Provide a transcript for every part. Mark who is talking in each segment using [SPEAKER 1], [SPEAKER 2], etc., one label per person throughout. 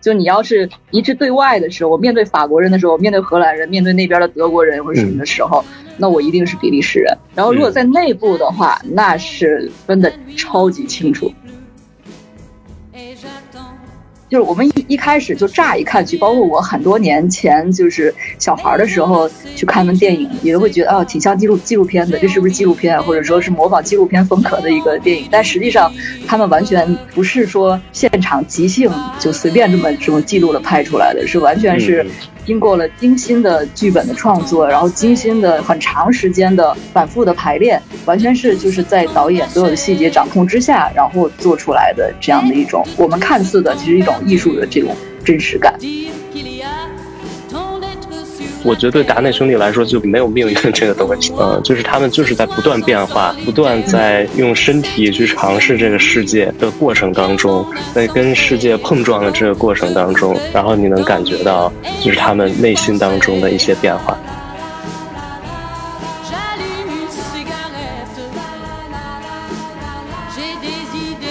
[SPEAKER 1] 就你要是一致对外的时候，我面对法国人的时候，面对荷兰人，面对那边的德国人或者什么的时候，那我一定是比利时人。然后如果在内部的话，那是分的超级清楚。就是我们一一开始就乍一看去，包括我很多年前就是小孩的时候去看完电影，也都会觉得啊，挺像纪录纪录片的，这是不是纪录片，或者说是模仿纪录片风格的一个电影？但实际上，他们完全不是说现场即兴就随便这么这么记录了拍出来的，是完全是。经过了精心的剧本的创作，然后精心的很长时间的反复的排练，完全是就是在导演所有的细节掌控之下，然后做出来的这样的一种我们看似的其实一种艺术的这种真实感。
[SPEAKER 2] 我觉得对达内兄弟来说就没有命运这个东西，呃，就是他们就是在不断变化，不断在用身体去尝试这个世界的过程当中，在跟世界碰撞的这个过程当中，然后你能感觉到就是他们内心当中的一些变化。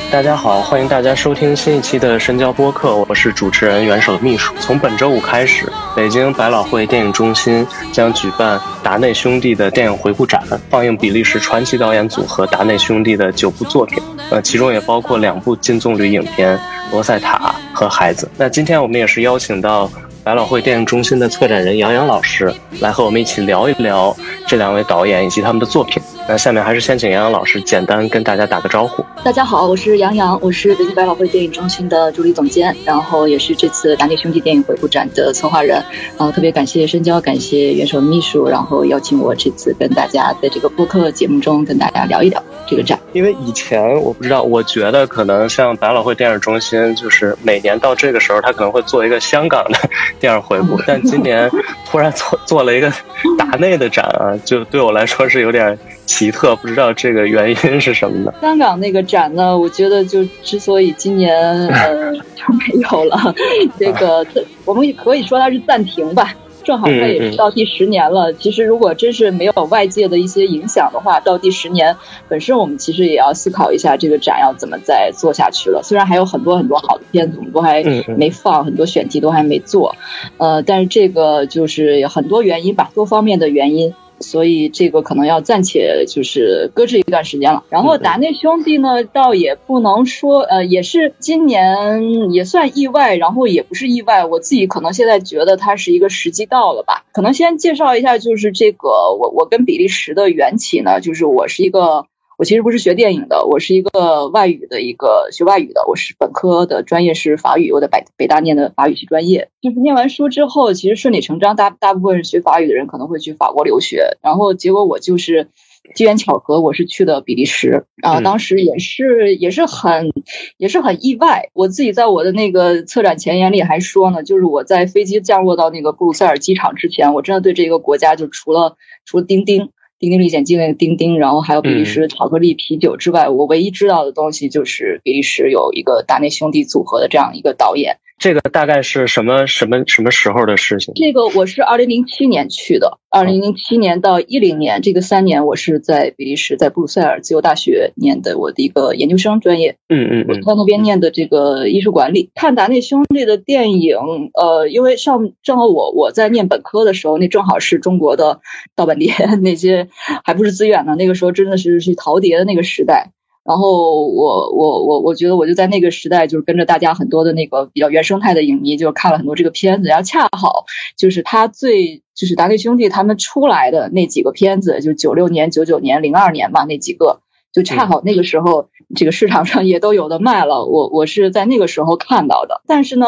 [SPEAKER 2] 大家好，欢迎大家收听新一期的深交播客，我是主持人元首的秘书。从本周五开始，北京百老汇电影中心将举办达内兄弟的电影回顾展，放映比利时传奇导演组合达内兄弟的九部作品，呃，其中也包括两部金棕榈影片《罗塞塔》和《孩子》。那今天我们也是邀请到百老汇电影中心的策展人杨洋老师来和我们一起聊一聊这两位导演以及他们的作品。那下面还是先请杨洋老师简单跟大家打个招呼。
[SPEAKER 1] 大家好，我是杨洋，我是北京百老汇电影中心的助理总监，然后也是这次达内兄弟电影回顾展的策划人。啊，特别感谢深交，感谢元首秘书，然后邀请我这次跟大家在这个播客节目中跟大家聊一聊这个展。
[SPEAKER 2] 因为以前我不知道，我觉得可能像百老汇电影中心，就是每年到这个时候，他可能会做一个香港的 电影回顾，但今年突然做做了一个 达内的展啊，就对我来说是有点。奇特，不知道这个原因是什么呢？
[SPEAKER 1] 香港那个展呢？我觉得就之所以今年呃 就没有了，这个我们可以说它是暂停吧。正好它也是到第十年了。其实如果真是没有外界的一些影响的话，到第十年本身我们其实也要思考一下这个展要怎么再做下去了。虽然还有很多很多好的片子我们都还没放，很多选题都还没做，呃，但是这个就是有很多原因吧，多方面的原因。所以这个可能要暂且就是搁置一段时间了。然后达内兄弟呢，倒也不能说，呃，也是今年也算意外，然后也不是意外。我自己可能现在觉得它是一个时机到了吧。可能先介绍一下，就是这个我我跟比利时的缘起呢，就是我是一个。我其实不是学电影的，我是一个外语的一个学外语的。我是本科的专业是法语，我在北北大念的法语系专业。就是念完书之后，其实顺理成章，大大部分学法语的人可能会去法国留学。然后结果我就是机缘巧合，我是去的比利时。然后当时也是也是很也是很意外。我自己在我的那个策展前言里还说呢，就是我在飞机降落到那个布鲁塞尔机场之前，我真的对这个国家就除了除了钉钉。丁丁历险记那个丁丁，然后还有比利时巧克力啤酒之外，我唯一知道的东西就是比利时有一个达内兄弟组合的这样一个导演。
[SPEAKER 2] 这个大概是什么什么什么时候的事情？
[SPEAKER 1] 这个我是二零零七年去的，二零零七年到一零年这个三年，我是在比利时，在布鲁塞尔自由大学念的我的一个研究生专业。
[SPEAKER 2] 嗯嗯，
[SPEAKER 1] 我在那边念的这个艺术管理。看达内兄弟的电影，呃，因为上正好我我在念本科的时候，那正好是中国的盗版碟 那些还不是资源呢，那个时候真的是去淘碟的那个时代。然后我我我我觉得我就在那个时代，就是跟着大家很多的那个比较原生态的影迷，就是看了很多这个片子。然后恰好就是他最就是达利兄弟他们出来的那几个片子，就九六年、九九年、零二年嘛，那几个就恰好那个时候这个市场上也都有的卖了。我我是在那个时候看到的。但是呢，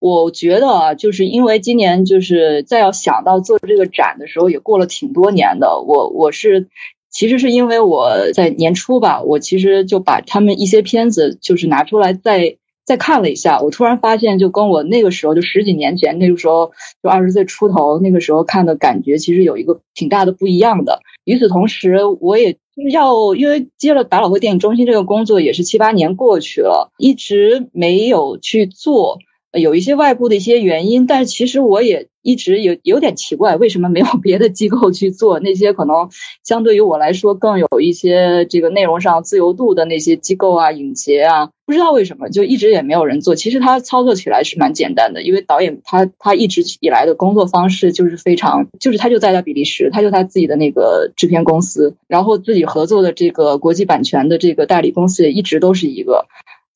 [SPEAKER 1] 我觉得啊，就是因为今年就是再要想到做这个展的时候，也过了挺多年的。我我是。其实是因为我在年初吧，我其实就把他们一些片子就是拿出来再再看了一下，我突然发现，就跟我那个时候就十几年前那个时候就二十岁出头那个时候看的感觉，其实有一个挺大的不一样的。与此同时，我也要因为接了百老汇电影中心这个工作也是七八年过去了，一直没有去做有一些外部的一些原因，但是其实我也一直有有点奇怪，为什么没有别的机构去做那些可能相对于我来说更有一些这个内容上自由度的那些机构啊、影节啊，不知道为什么就一直也没有人做。其实它操作起来是蛮简单的，因为导演他他一直以来的工作方式就是非常，就是他就在他比利时，他就他自己的那个制片公司，然后自己合作的这个国际版权的这个代理公司也一直都是一个。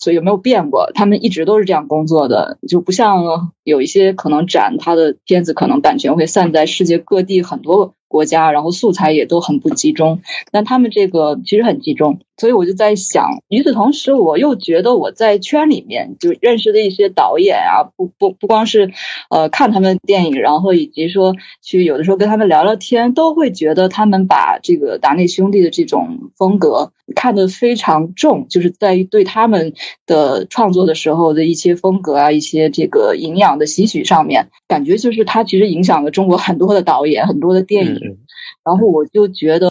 [SPEAKER 1] 所以有没有变过？他们一直都是这样工作的，就不像有一些可能展他的片子，可能版权会散在世界各地很多。国家，然后素材也都很不集中，但他们这个其实很集中，所以我就在想，与此同时，我又觉得我在圈里面就认识的一些导演啊，不不不光是，呃，看他们电影，然后以及说去有的时候跟他们聊聊天，都会觉得他们把这个达内兄弟的这种风格看得非常重，就是在于对他们的创作的时候的一些风格啊，一些这个营养的吸取上面，感觉就是他其实影响了中国很多的导演，很多的电影。然后我就觉得，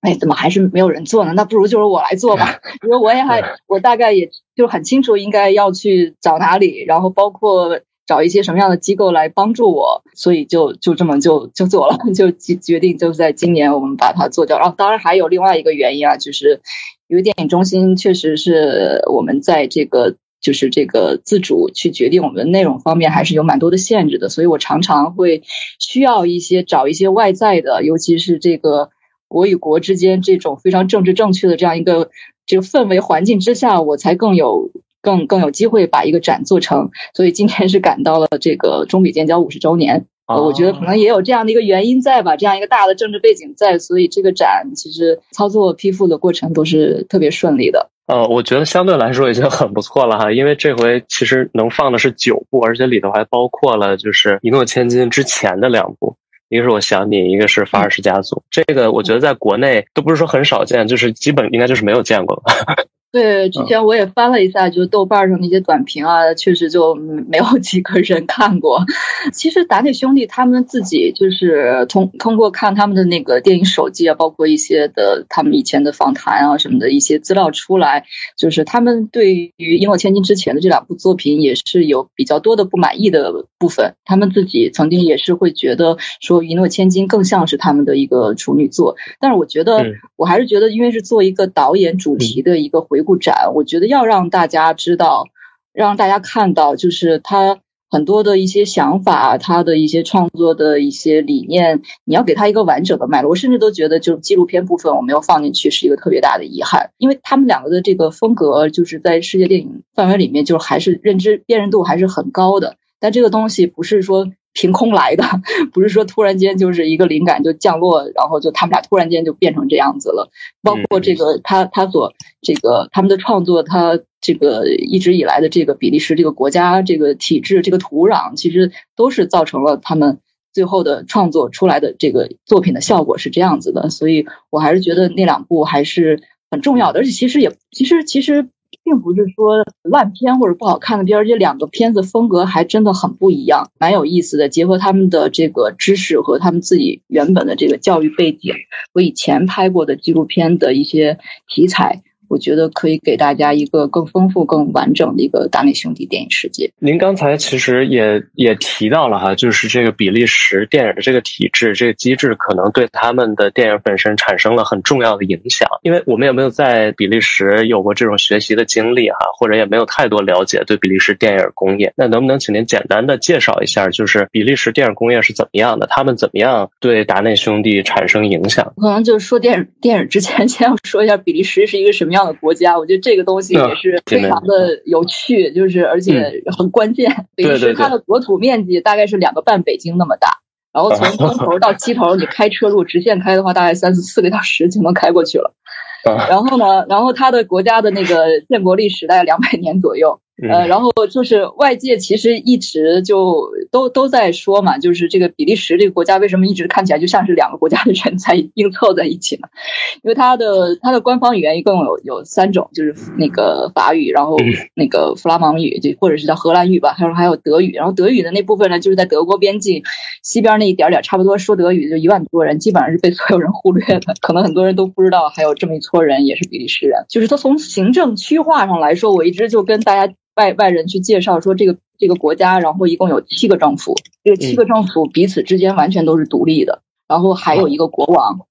[SPEAKER 1] 哎，怎么还是没有人做呢？那不如就是我来做吧。因为我也还，我大概也就很清楚应该要去找哪里，然后包括找一些什么样的机构来帮助我，所以就就这么就就做了，就决决定就在今年我们把它做掉。然后当然还有另外一个原因啊，就是因为电影中心确实是我们在这个。就是这个自主去决定我们的内容方面，还是有蛮多的限制的，所以我常常会需要一些找一些外在的，尤其是这个国与国之间这种非常政治正确的这样一个这个氛围环境之下，我才更有更更有机会把一个展做成。所以今天是赶到了这个中比建交五十周年，呃，我觉得可能也有这样的一个原因在吧，这样一个大的政治背景在，所以这个展其实操作批复的过程都是特别顺利的。
[SPEAKER 2] 呃，我觉得相对来说已经很不错了哈，因为这回其实能放的是九部，而且里头还包括了就是《一诺千金》之前的两部，一个是我想你，一个是《法尔士家族》。这个我觉得在国内都不是说很少见，就是基本应该就是没有见过。
[SPEAKER 1] 对，之前我也翻了一下，就是豆瓣上那些短评啊，确实就没有 几个人看过。其实达内兄弟他们自己就是通通过看他们的那个电影手记啊，包括一些的他们以前的访谈啊什么的一些资料出来，就是他们对于《一诺千金》之前的这两部作品也是有比较多的不满意的部分。他们自己曾经也是会觉得说《一诺千金》更像是他们的一个处女作，但是我觉得我还是觉得，因为是做一个导演主题的一个回。回顾展，我觉得要让大家知道，让大家看到，就是他很多的一些想法，他的一些创作的一些理念，你要给他一个完整的脉络。我甚至都觉得，就是纪录片部分我没有放进去是一个特别大的遗憾，因为他们两个的这个风格，就是在世界电影范围里面，就是还是认知辨认度还是很高的。但这个东西不是说。凭空来的，不是说突然间就是一个灵感就降落，然后就他们俩突然间就变成这样子了。包括这个他他所这个他们的创作，他这个一直以来的这个比利时这个国家这个体制这个土壤，其实都是造成了他们最后的创作出来的这个作品的效果是这样子的。所以我还是觉得那两部还是很重要的，而且其实也其实其实。并不是说烂片或者不好看的片，而且两个片子风格还真的很不一样，蛮有意思的。结合他们的这个知识和他们自己原本的这个教育背景，和以前拍过的纪录片的一些题材。我觉得可以给大家一个更丰富、更完整的一个达内兄弟电影世界。
[SPEAKER 2] 您刚才其实也也提到了哈，就是这个比利时电影的这个体制、这个机制，可能对他们的电影本身产生了很重要的影响。因为我们也没有在比利时有过这种学习的经历哈，或者也没有太多了解对比利时电影工业。那能不能请您简单的介绍一下，就是比利时电影工业是怎么样的？他们怎么样对达内兄弟产生影响？
[SPEAKER 1] 可能就是说电影电影之前，先要说一下比利时是一个什么样。的国家，我觉得这个东西也是非常的有趣，就是而且很关键。比利时它的国土面积大概是两个半北京那么大，然后从东头到西头，你开车路直线开的话，大概三四四个小时就能开过去了。然后呢，然后它的国家的那个建国历史大概两百年左右。呃，然后就是外界其实一直就都都在说嘛，就是这个比利时这个国家为什么一直看起来就像是两个国家的人 在硬凑在一起呢？因为它的它的官方语言一共有有三种，就是那个法语，然后那个弗拉芒语，就或者是叫荷兰语吧，还有还有德语。然后德语的那部分呢，就是在德国边境西边那一点点，差不多说德语就一万多人，基本上是被所有人忽略的。可能很多人都不知道还有这么一撮人也是比利时人。就是他从行政区划上来说，我一直就跟大家。外外人去介绍说，这个这个国家，然后一共有七个政府，这个七个政府彼此之间完全都是独立的，然后还有一个国王。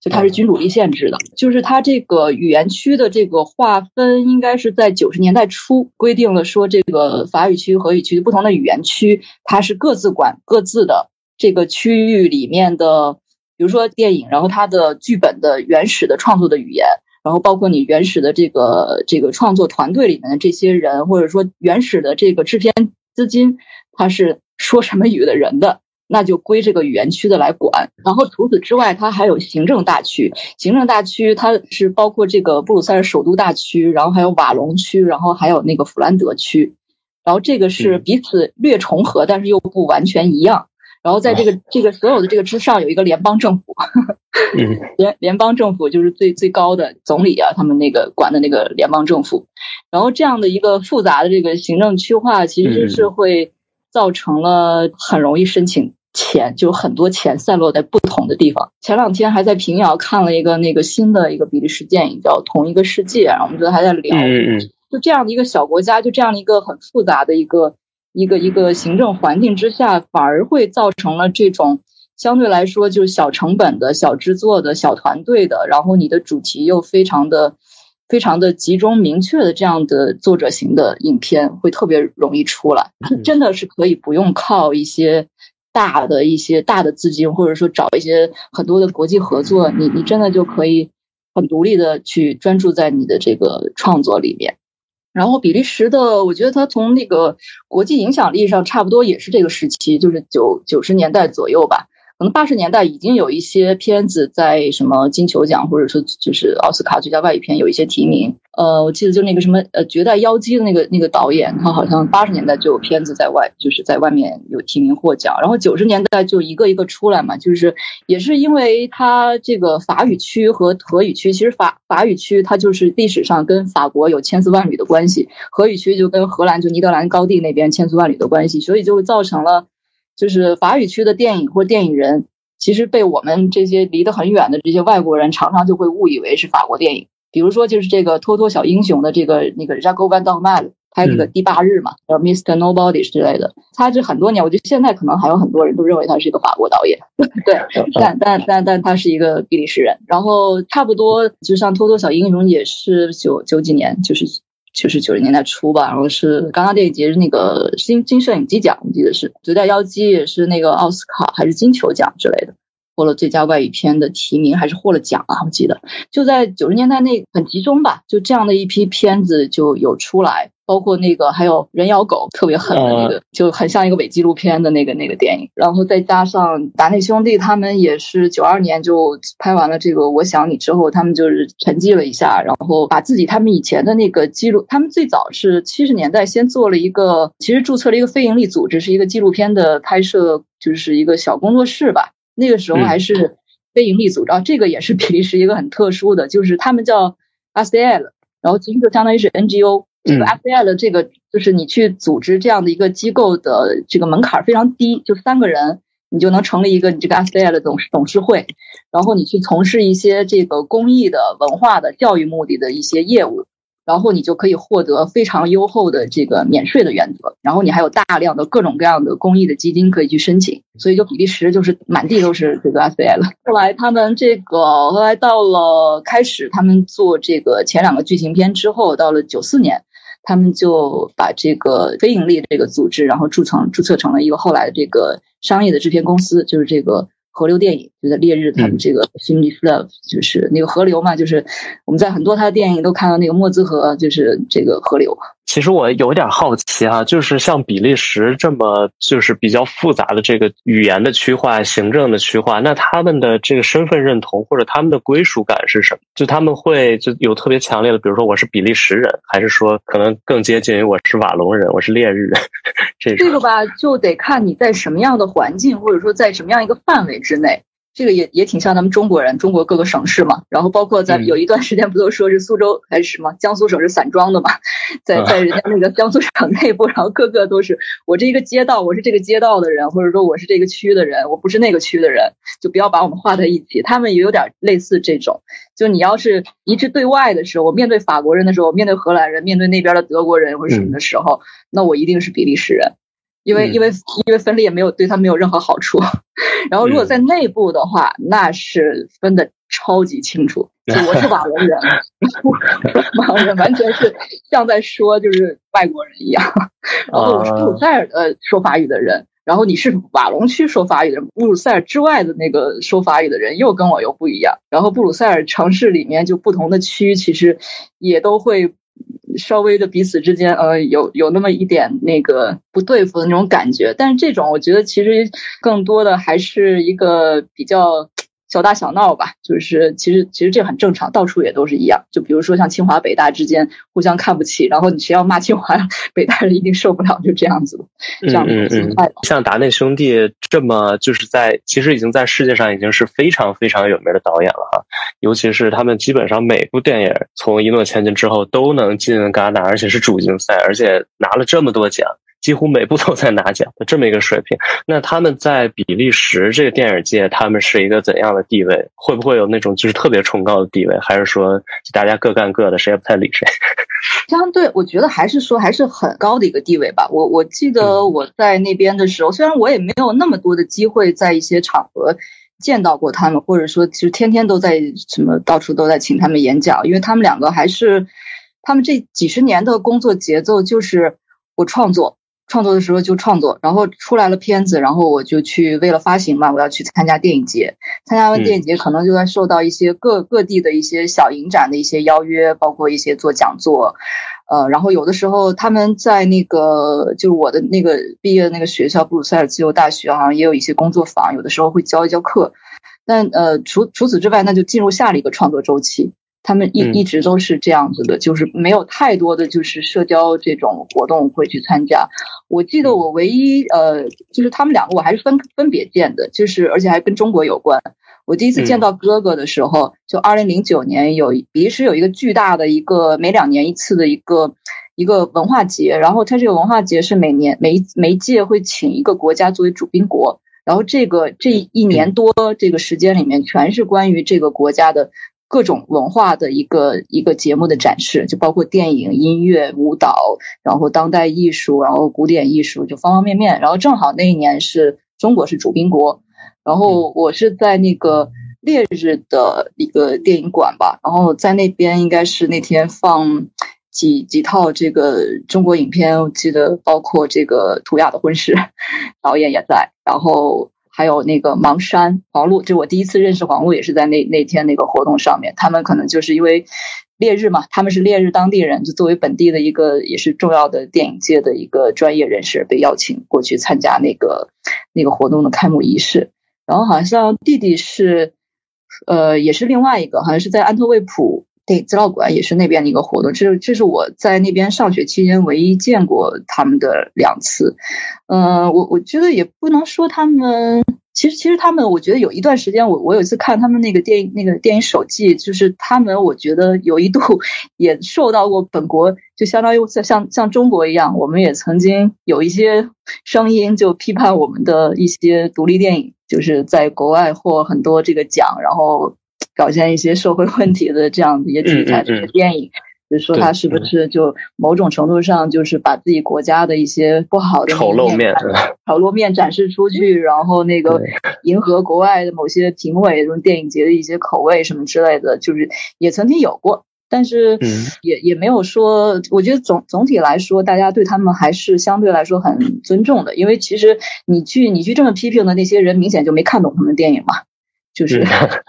[SPEAKER 1] 就它是君主立宪制的，就是它这个语言区的这个划分，应该是在九十年代初规定了，说这个法语区、荷语区不同的语言区，它是各自管各自的这个区域里面的，比如说电影，然后它的剧本的原始的创作的语言，然后包括你原始的这个这个创作团队里面的这些人，或者说原始的这个制片资金，它是说什么语的人的。那就归这个语言区的来管，然后除此之外，它还有行政大区。行政大区它是包括这个布鲁塞尔首都大区，然后还有瓦隆区，然后还有那个弗兰德区。然后这个是彼此略重合，但是又不完全一样。然后在这个这个所有的这个之上，有一个联邦政府。联联邦政府就是最最高的总理啊，他们那个管的那个联邦政府。然后这样的一个复杂的这个行政区划，其实是会。造成了很容易申请钱，就很多钱散落在不同的地方。前两天还在平遥看了一个那个新的一个比利时电影，叫《同一个世界》，然后我们觉得还在聊，就这样的一个小国家，就这样的一个很复杂的一个一个一个行政环境之下，反而会造成了这种相对来说就是小成本的小制作的小团队的，然后你的主题又非常的。非常的集中明确的这样的作者型的影片会特别容易出来，真的是可以不用靠一些大的一些大的资金，或者说找一些很多的国际合作，你你真的就可以很独立的去专注在你的这个创作里面。然后比利时的，我觉得它从那个国际影响力上差不多也是这个时期，就是九九十年代左右吧。可能八十年代已经有一些片子在什么金球奖或者说就是奥斯卡最佳外语片有一些提名。呃，我记得就那个什么呃《绝代妖姬》的那个那个导演，他好像八十年代就有片子在外就是在外面有提名获奖。然后九十年代就一个一个出来嘛，就是也是因为他这个法语区和荷语区，其实法法语区它就是历史上跟法国有千丝万缕的关系，荷语区就跟荷兰就尼德兰高地那边千丝万缕的关系，所以就造成了。就是法语区的电影或电影人，其实被我们这些离得很远的这些外国人常常就会误以为是法国电影。比如说，就是这个《托托小英雄》的这个那个 Jaco Van Dam 拍那个第八日嘛，叫 Mr Nobody 之类的。他这很多年，我觉得现在可能还有很多人都认为他是一个法国导演。对，但但但但他是一个比利时人。然后差不多就像《托托小英雄》也是九九几年，就是。就是九十年代初吧，然后是刚刚电影节是那个金金摄影机奖，我记得是《绝代妖姬》也是那个奥斯卡还是金球奖之类的，获了最佳外语片的提名，还是获了奖啊？我记得就在九十年代那很集中吧，就这样的一批片子就有出来。包括那个还有人咬狗特别狠的那个，就很像一个伪纪录片的那个那个电影。然后再加上达内兄弟他们也是九二年就拍完了这个我想你之后，他们就是沉寂了一下，然后把自己他们以前的那个记录，他们最早是七十年代先做了一个，其实注册了一个非营利组织，是一个纪录片的拍摄，就是一个小工作室吧。那个时候还是非营利组织，啊，这个也是比利时一个很特殊的，就是他们叫 RCL，然后其实就相当于是 NGO。这个 FBI 的这个就是你去组织这样的一个机构的这个门槛非常低，就三个人你就能成立一个你这个 FBI 的董事董事会，然后你去从事一些这个公益的、文化的、教育目的的一些业务。然后你就可以获得非常优厚的这个免税的原则，然后你还有大量的各种各样的公益的基金可以去申请，所以就比利时就是满地都是这个 FBI 了。后来他们这个后来到了开始他们做这个前两个剧情片之后，到了九四年，他们就把这个非盈利这个组织，然后注册注册成了一个后来的这个商业的制片公司，就是这个。河流电影就在烈日，他们这个《s i m l y Love》就是那个河流嘛，就是我们在很多他的电影都看到那个莫兹河，就是这个河流。
[SPEAKER 2] 其实我有点好奇哈，就是像比利时这么就是比较复杂的这个语言的区划、行政的区划，那他们的这个身份认同或者他们的归属感是什么？就他们会就有特别强烈的，比如说我是比利时人，还是说可能更接近于我是瓦隆人，我是烈日人？这
[SPEAKER 1] 这个吧，就得看你在什么样的环境，或者说在什么样一个范围之内。这个也也挺像咱们中国人，中国各个省市嘛，然后包括在有一段时间不都说是苏州还是什么江苏省是散装的嘛，在在人家那个江苏省内部，然后个个都是我这一个街道，我是这个街道的人，或者说我是这个区的人，我不是那个区的人，就不要把我们划在一起。他们也有点类似这种，就你要是一致对外的时候，我面对法国人的时候，面对荷兰人，面对那边的德国人或者什么的时候，那我一定是比利时人。因为因为因为分裂没有对他没有任何好处，然后如果在内部的话，那是分的超级清楚。我是瓦伦人，瓦伦人完全是像在说就是外国人一样。然后我是布鲁塞尔的说法语的人，然后你是瓦隆区说法语的人，布鲁塞尔之外的那个说法语的人又跟我又不一样。然后布鲁塞尔城市里面就不同的区其实也都会。稍微的彼此之间，呃，有有那么一点那个不对付的那种感觉，但是这种我觉得其实更多的还是一个比较。小打小闹吧，就是其实其实这很正常，到处也都是一样。就比如说像清华北大之间互相看不起，然后你谁要骂清华 北大人，一定受不了，就这样子的这样。
[SPEAKER 2] 像达内兄弟这么就是在其实已经在世界上已经是非常非常有名的导演了哈，尤其是他们基本上每部电影从一诺千金之后都能进戛纳，而且是主竞赛，而且拿了这么多奖。几乎每部都在拿奖的这么一个水平，那他们在比利时这个电影界，他们是一个怎样的地位？会不会有那种就是特别崇高的地位？还是说大家各干各的，谁也不太理谁？
[SPEAKER 1] 相对，我觉得还是说还是很高的一个地位吧。我我记得我在那边的时候，虽然我也没有那么多的机会在一些场合见到过他们，或者说其实天天都在什么到处都在请他们演讲，因为他们两个还是他们这几十年的工作节奏就是我创作。创作的时候就创作，然后出来了片子，然后我就去为了发行嘛，我要去参加电影节。参加完电影节，可能就在受到一些各各地的一些小影展的一些邀约，包括一些做讲座。呃，然后有的时候他们在那个就是我的那个毕业的那个学校布鲁塞尔自由大学，好像也有一些工作坊，有的时候会教一教课。但呃，除除此之外，那就进入下了一个创作周期。他们一一直都是这样子的，就是没有太多的就是社交这种活动会去参加。我记得我唯一呃，就是他们两个我还是分分别见的，就是而且还跟中国有关。我第一次见到哥哥的时候，就二零零九年有比利时有一个巨大的一个每两年一次的一个一个文化节，然后它这个文化节是每年每一每一届会请一个国家作为主宾国，然后这个这一年多这个时间里面全是关于这个国家的。各种文化的一个一个节目的展示，就包括电影、音乐、舞蹈，然后当代艺术，然后古典艺术，就方方面面。然后正好那一年是中国是主宾国，然后我是在那个烈日的一个电影馆吧，然后在那边应该是那天放几几套这个中国影片，我记得包括这个《图雅的婚事》，导演也在，然后。还有那个芒山黄璐，就我第一次认识黄璐，也是在那那天那个活动上面。他们可能就是因为烈日嘛，他们是烈日当地人，就作为本地的一个也是重要的电影界的一个专业人士，被邀请过去参加那个那个活动的开幕仪式。然后好像弟弟是，呃，也是另外一个，好像是在安特卫普对资料馆，也是那边的一个活动。这是这是我在那边上学期间唯一见过他们的两次。嗯，我我觉得也不能说他们，其实其实他们，我觉得有一段时间，我我有一次看他们那个电影那个电影手记，就是他们，我觉得有一度 也受到过本国，就相当于像像像中国一样，我们也曾经有一些声音就批判我们的一些独立电影，就是在国外获很多这个奖，然后表现一些社会问题的这样的一些题材这些电影。就说他是不是就某种程度上就是把自己国家的一些不好的
[SPEAKER 2] 丑陋面
[SPEAKER 1] 丑陋面展示出去，然后那个迎合国外的某些评委这种电影节的一些口味什么之类的，就是也曾经有过，但是也也没有说，我觉得总总体来说，大家对他们还是相对来说很尊重的，因为其实你去你去这么批评的那些人，明显就没看懂他们电影嘛。就是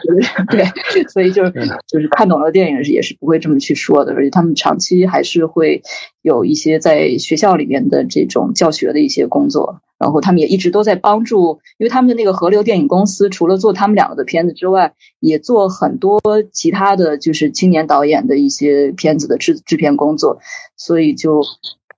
[SPEAKER 1] 对，所以就是就是看懂了电影也是不会这么去说的，而且他们长期还是会有一些在学校里面的这种教学的一些工作，然后他们也一直都在帮助，因为他们的那个河流电影公司除了做他们两个的片子之外，也做很多其他的就是青年导演的一些片子的制制片工作，所以就。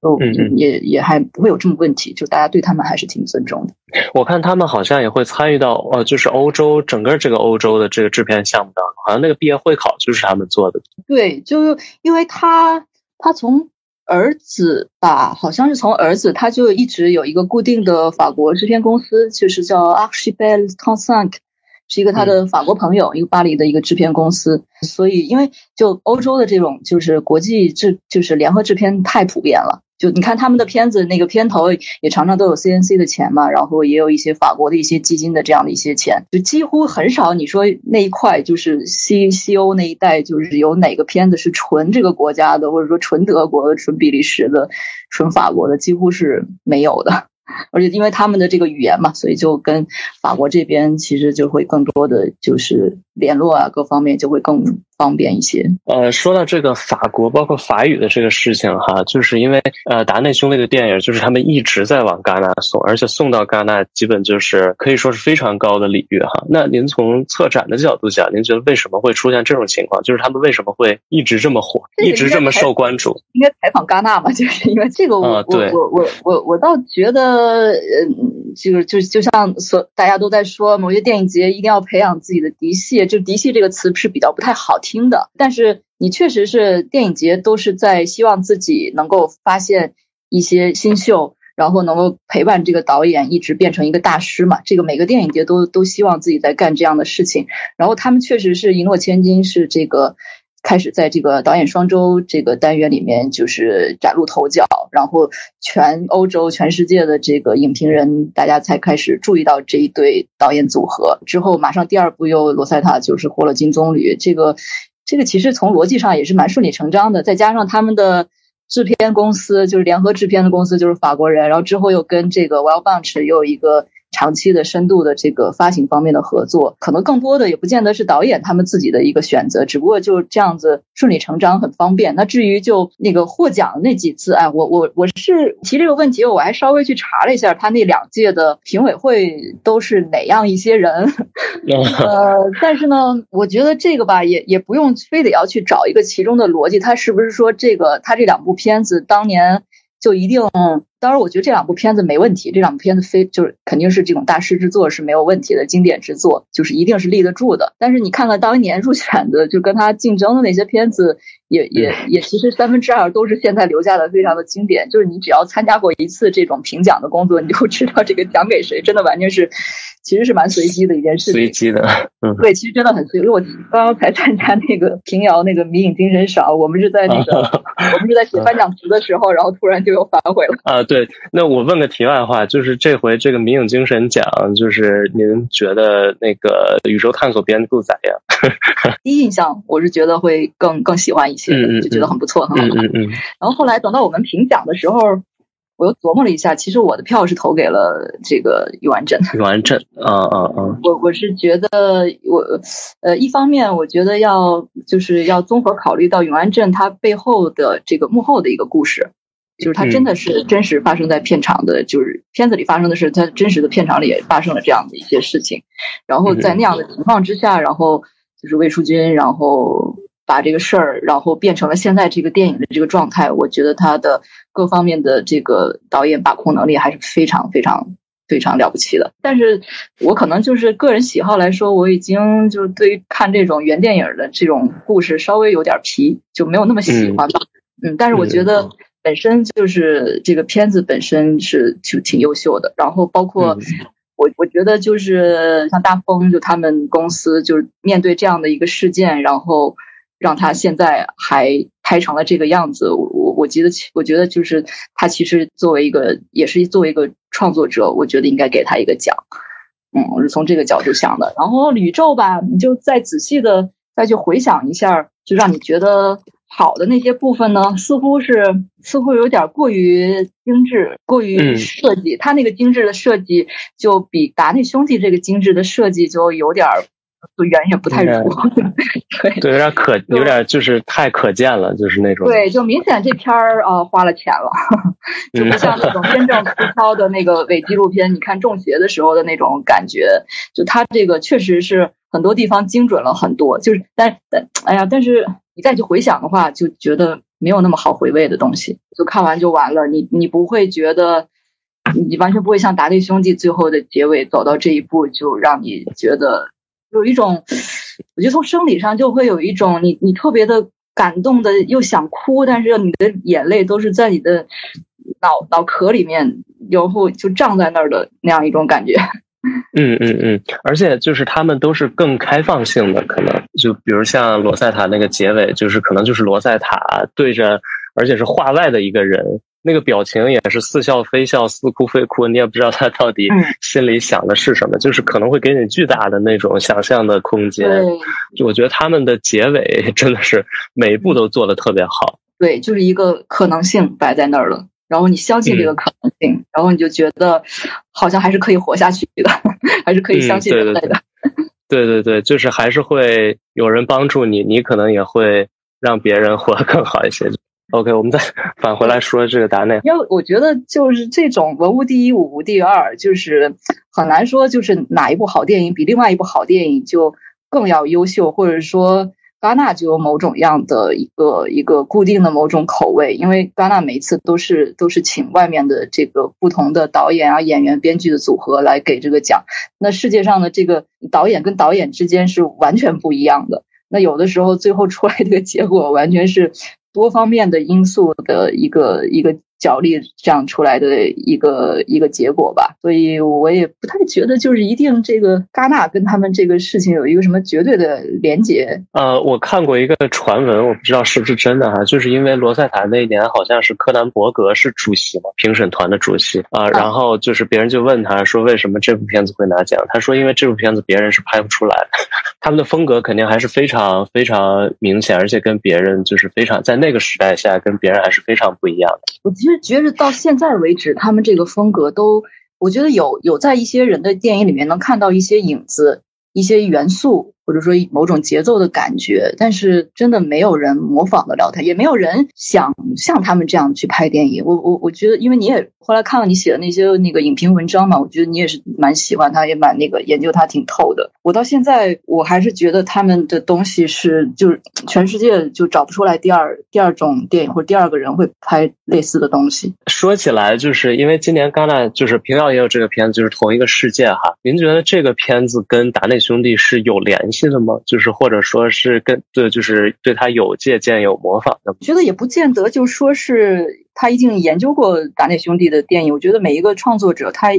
[SPEAKER 1] 嗯，也也还不会有这么问题，就大家对他们还是挺尊重的。
[SPEAKER 2] 我看他们好像也会参与到，呃，就是欧洲整个这个欧洲的这个制片项目当中，好像那个毕业会考就是他们做的。
[SPEAKER 1] 对，就因为他他从儿子吧，好像是从儿子他就一直有一个固定的法国制片公司，就是叫 Archibald t o n s a n k 是一个他的法国朋友，一个巴黎的一个制片公司。所以，因为就欧洲的这种就是国际制，就是联合制片太普遍了。就你看他们的片子，那个片头也常常都有 CNC 的钱嘛，然后也有一些法国的一些基金的这样的一些钱，就几乎很少。你说那一块就是 C C O 那一带，就是有哪个片子是纯这个国家的，或者说纯德国的、纯比利时的、纯法国的，几乎是没有的。而且因为他们的这个语言嘛，所以就跟法国这边其实就会更多的就是联络啊，各方面就会更方便一些。
[SPEAKER 2] 呃，说到这个法国，包括法语的这个事情哈，就是因为呃达内兄弟的电影，就是他们一直在往戛纳送，而且送到戛纳基本就是可以说是非常高的礼遇哈。那您从策展的角度讲，您觉得为什么会出现这种情况？就是他们为什么会一直这么火，一直这么受关注？
[SPEAKER 1] 应该采访戛纳嘛？就是因为这个，我我我我我我倒觉得。嗯，就是就就像所大家都在说，某些电影节一定要培养自己的嫡系，就嫡系这个词是比较不太好听的。但是你确实是电影节都是在希望自己能够发现一些新秀，然后能够陪伴这个导演一直变成一个大师嘛。这个每个电影节都都希望自己在干这样的事情。然后他们确实是一诺千金，是这个。开始在这个导演双周这个单元里面，就是崭露头角，然后全欧洲、全世界的这个影评人，大家才开始注意到这一对导演组合。之后马上第二部又罗塞塔就是获了金棕榈，这个这个其实从逻辑上也是蛮顺理成章的。再加上他们的制片公司就是联合制片的公司就是法国人，然后之后又跟这个 Wild Bunch 又有一个。长期的、深度的这个发行方面的合作，可能更多的也不见得是导演他们自己的一个选择，只不过就这样子顺理成章，很方便。那至于就那个获奖那几次，哎，我我我是提这个问题，我还稍微去查了一下，他那两届的评委会都是哪样一些人。呃，但是呢，我觉得这个吧，也也不用非得要去找一个其中的逻辑，他是不是说这个他这两部片子当年。就一定，当然，我觉得这两部片子没问题，这两部片子非就是肯定是这种大师之作是没有问题的，经典之作就是一定是立得住的。但是你看看当年入选的，就跟他竞争的那些片子，也也也其实三分之二都是现在留下的非常的经典。就是你只要参加过一次这种评奖的工作，你就知道这个奖给谁，真的完全是。其实是蛮随机的一件事情，
[SPEAKER 2] 随机的，嗯，
[SPEAKER 1] 对，其实真的很随。因为我刚刚才参加那个平遥那个迷影精神赏，我们是在那个我们是在写颁奖词的时候，然后突然就又反悔了。
[SPEAKER 2] 啊，对，那我问个题外话，就是这回这个迷影精神奖，就是您觉得那个宇宙探索编度咋样？
[SPEAKER 1] 第一印象我是觉得会更更喜欢一些，就觉得很不错，很好看。然后后来等到我们评奖的时候。我又琢磨了一下，其实我的票是投给了这个永安镇。
[SPEAKER 2] 永安镇，啊啊啊！
[SPEAKER 1] 我我是觉得，我呃，一方面我觉得要就是要综合考虑到永安镇它背后的这个幕后的一个故事，就是它真的是真实发生在片场的，就是片子里发生的事它真实的片场里也发生了这样的一些事情。然后在那样的情况之下，然后就是魏淑君，然后把这个事儿，然后变成了现在这个电影的这个状态，我觉得他的。各方面的这个导演把控能力还是非常非常非常了不起的，但是我可能就是个人喜好来说，我已经就是对于看这种原电影的这种故事稍微有点皮，就没有那么喜欢吧。嗯，但是我觉得本身就是这个片子本身是就挺优秀的，然后包括我我觉得就是像大风就他们公司就是面对这样的一个事件，然后。让他现在还拍成了这个样子，我我觉得，我觉得就是他其实作为一个，也是作为一个创作者，我觉得应该给他一个奖。嗯，我是从这个角度想的。然后宇宙吧，你就再仔细的再去回想一下，就让你觉得好的那些部分呢，似乎是似乎有点过于精致，过于设计。他那个精致的设计，就比达内兄弟这个精致的设计就有点。就远远不太如，对
[SPEAKER 2] 对，有点可，有点就是太可见了，就是那种。
[SPEAKER 1] 对，就明显这片儿啊花了钱了，就不像那种真正粗糙的那个伪纪录片。你看《中邪》的时候的那种感觉，就他这个确实是很多地方精准了很多。就是，但但哎呀，但是你再去回想的话，就觉得没有那么好回味的东西。就看完就完了，你你不会觉得，你完全不会像《达利兄弟》最后的结尾走到这一步，就让你觉得。有一种，我觉得从生理上就会有一种，你你特别的感动的又想哭，但是你的眼泪都是在你的脑脑壳里面，然后就胀在那儿的那样一种感觉。
[SPEAKER 2] 嗯嗯嗯，而且就是他们都是更开放性的，可能就比如像罗塞塔那个结尾，就是可能就是罗塞塔对着，而且是画外的一个人，那个表情也是似笑非笑，似哭非哭，你也不知道他到底心里想的是什么，就是可能会给你巨大的那种想象的空间。就我觉得他们的结尾真的是每一步都做的特别好。
[SPEAKER 1] 对，就是一个可能性摆在那儿了。然后你相信这个可能性，然后你就觉得好像还是可以活下去的，还是可以相信人类的。
[SPEAKER 2] 对对对，就是还是会有人帮助你，你可能也会让别人活得更好一些。OK，我们再返回来说这个答内，
[SPEAKER 1] 因为我觉得就是这种文无第一，武无第二，就是很难说就是哪一部好电影比另外一部好电影就更要优秀，或者说。戛纳就有某种样的一个一个固定的某种口味，因为戛纳每一次都是都是请外面的这个不同的导演啊、演员、编剧的组合来给这个奖。那世界上的这个导演跟导演之间是完全不一样的。那有的时候最后出来这个结果完全是多方面的因素的一个一个。角力这样出来的一个一个结果吧，所以我也不太觉得就是一定这个戛纳跟他们这个事情有一个什么绝对的连结。
[SPEAKER 2] 呃，我看过一个传闻，我不知道是不是真的哈，就是因为罗塞塔那一年好像是柯南伯格是主席嘛，评审团的主席啊，然后就是别人就问他说为什么这部片子会拿奖，他说因为这部片子别人是拍不出来的，他们的风格肯定还是非常非常明显，而且跟别人就是非常在那个时代下跟别人还是非常不一样的。
[SPEAKER 1] 其实觉着到现在为止，他们这个风格都，我觉得有有在一些人的电影里面能看到一些影子、一些元素。或者说某种节奏的感觉，但是真的没有人模仿得了他，也没有人想像他们这样去拍电影。我我我觉得，因为你也后来看了你写的那些那个影评文章嘛，我觉得你也是蛮喜欢他，也蛮那个研究他挺透的。我到现在我还是觉得他们的东西是就是全世界就找不出来第二第二种电影或者第二个人会拍类似的东西。
[SPEAKER 2] 说起来，就是因为今年戛纳就是平遥也有这个片子，就是同一个世界哈。您觉得这个片子跟达内兄弟是有联系？是的吗？就是或者说是跟对，就是对他有借鉴有模仿的。
[SPEAKER 1] 觉得也不见得，就说是他一定研究过达内兄弟的电影。我觉得每一个创作者，他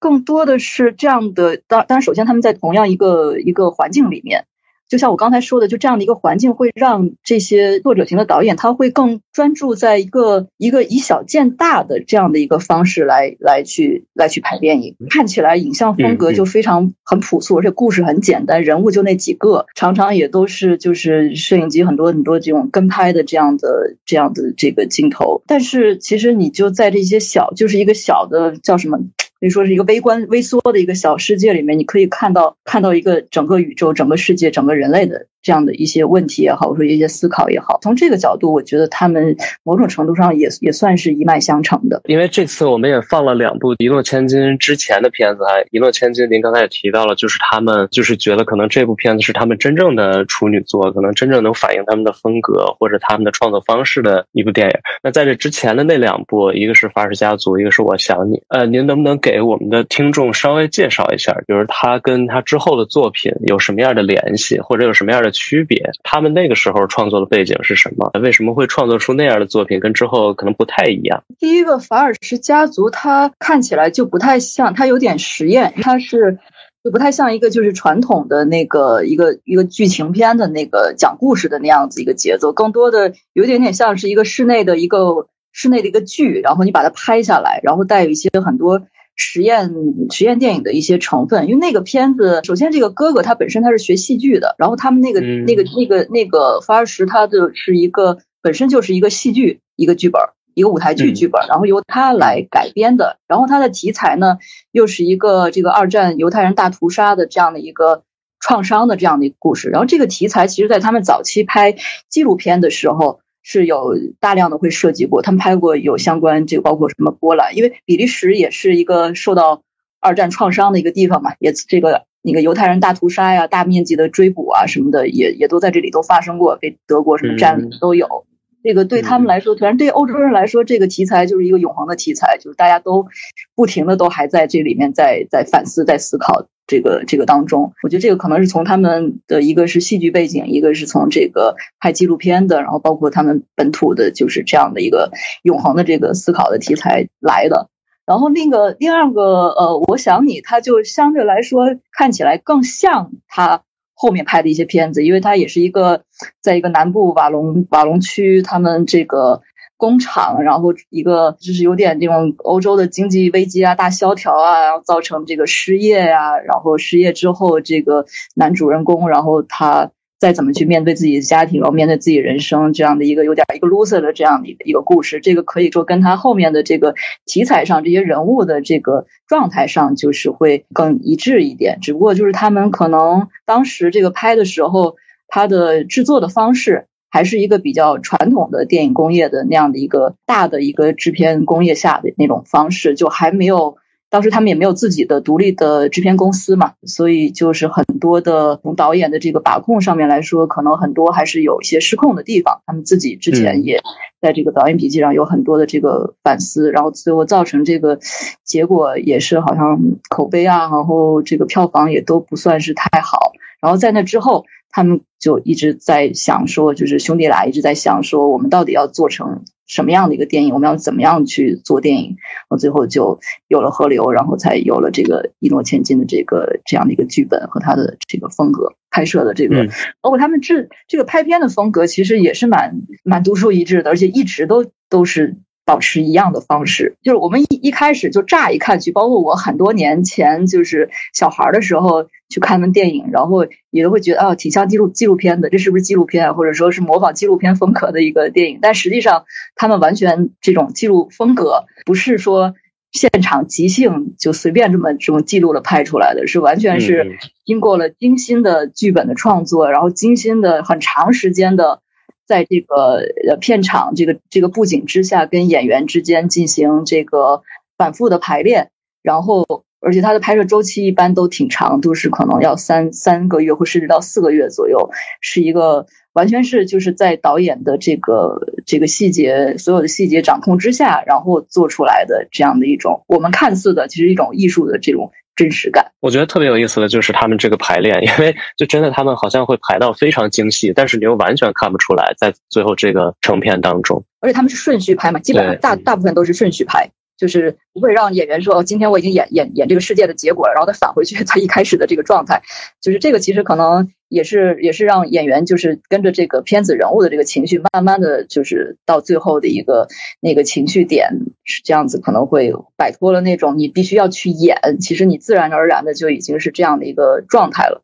[SPEAKER 1] 更多的是这样的。当当然，首先他们在同样一个一个环境里面。就像我刚才说的，就这样的一个环境会让这些作者型的导演，他会更专注在一个一个以小见大的这样的一个方式来来去来去拍电影。看起来影像风格就非常很朴素，而且故事很简单，人物就那几个，常常也都是就是摄影机很多很多这种跟拍的这样的这样的这个镜头。但是其实你就在这些小，就是一个小的叫什么？可以说是一个微观、微缩的一个小世界里面，你可以看到看到一个整个宇宙、整个世界、整个人类的。这样的一些问题也好，或者说一些思考也好，从这个角度，我觉得他们某种程度上也也算是一脉相承的。
[SPEAKER 2] 因为这次我们也放了两部《一诺千金》之前的片子啊，《一诺千金》您刚才也提到了，就是他们就是觉得可能这部片子是他们真正的处女作，可能真正能反映他们的风格或者他们的创作方式的一部电影。那在这之前的那两部，一个是《法尔家族》，一个是《我想你》。呃，您能不能给我们的听众稍微介绍一下，就是他跟他之后的作品有什么样的联系，或者有什么样的？区别，他们那个时候创作的背景是什么？为什么会创作出那样的作品？跟之后可能不太一样。
[SPEAKER 1] 第一个法尔什家族，它看起来就不太像，它有点实验，它是就不太像一个就是传统的那个一个一个剧情片的那个讲故事的那样子一个节奏，更多的有点点像是一个室内的一个室内的一个剧，然后你把它拍下来，然后带有一些很多。实验实验电影的一些成分，因为那个片子，首先这个哥哥他本身他是学戏剧的，然后他们那个那个那个那个法尔什他的是一个本身就是一个戏剧一个剧本，一个舞台剧剧本，然后由他来改编的，然后他的题材呢又是一个这个二战犹太人大屠杀的这样的一个创伤的这样的一个故事，然后这个题材其实在他们早期拍纪录片的时候。是有大量的会涉及过，他们拍过有相关这个包括什么波兰，因为比利时也是一个受到二战创伤的一个地方嘛，也这个那个犹太人大屠杀呀、大面积的追捕啊什么的，也也都在这里都发生过，被德国什么占领都有。这个对他们来说，反正对欧洲人来说，这个题材就是一个永恒的题材，就是大家都不停的都还在这里面在在反思、在思考。这个这个当中。我觉得这个可能是从他们的一个是戏剧背景，一个是从这个拍纪录片的，然后包括他们本土的，就是这样的一个永恒的这个思考的题材来的。然后另一个第二个呃，我想你，他就相对来说看起来更像他后面拍的一些片子，因为他也是一个在一个南部瓦隆瓦隆区，他们这个。工厂，然后一个就是有点这种欧洲的经济危机啊，大萧条啊，然后造成这个失业呀，然后失业之后，这个男主人公，然后他再怎么去面对自己的家庭，然后面对自己人生，这样的一个有点一个 loser 的这样的一个故事，这个可以说跟他后面的这个题材上这些人物的这个状态上，就是会更一致一点。只不过就是他们可能当时这个拍的时候，他的制作的方式。还是一个比较传统的电影工业的那样的一个大的一个制片工业下的那种方式，就还没有当时他们也没有自己的独立的制片公司嘛，所以就是很多的从导演的这个把控上面来说，可能很多还是有一些失控的地方。他们自己之前也在这个导演笔记上有很多的这个反思，然后最后造成这个结果也是好像口碑啊，然后这个票房也都不算是太好。然后在那之后。他们就一直在想说，就是兄弟俩一直在想说，我们到底要做成什么样的一个电影？我们要怎么样去做电影？我最后就有了河流，然后才有了这个一诺千金的这个这样的一个剧本和他的这个风格拍摄的这个，包括他们这这个拍片的风格，其实也是蛮蛮独树一帜的，而且一直都都是。保持一样的方式，就是我们一一开始就乍一看去，包括我很多年前就是小孩的时候去看的电影，然后也都会觉得啊，挺像纪录纪录片的，这是不是纪录片，或者说是模仿纪录片风格的一个电影？但实际上，他们完全这种记录风格不是说现场即兴就随便这么这么记录了拍出来的，是完全是经过了精心的剧本的创作，然后精心的很长时间的。在这个呃片场这个这个布景之下，跟演员之间进行这个反复的排练，然后而且它的拍摄周期一般都挺长，都是可能要三三个月或甚至到四个月左右，是一个完全是就是在导演的这个这个细节所有的细节掌控之下，然后做出来的这样的一种我们看似的其实一种艺术的这种。真实感，
[SPEAKER 2] 我觉得特别有意思的就是他们这个排练，因为就真的他们好像会排到非常精细，但是你又完全看不出来，在最后这个成片当中，
[SPEAKER 1] 而且他们是顺序拍嘛，基本上大大部分都是顺序拍。就是不会让演员说哦，今天我已经演演演这个世界的结果了，然后他返回去 他一开始的这个状态。就是这个其实可能也是也是让演员就是跟着这个片子人物的这个情绪，慢慢的就是到最后的一个那个情绪点是这样子，可能会摆脱了那种你必须要去演，其实你自然而然的就已经是这样的一个状态了。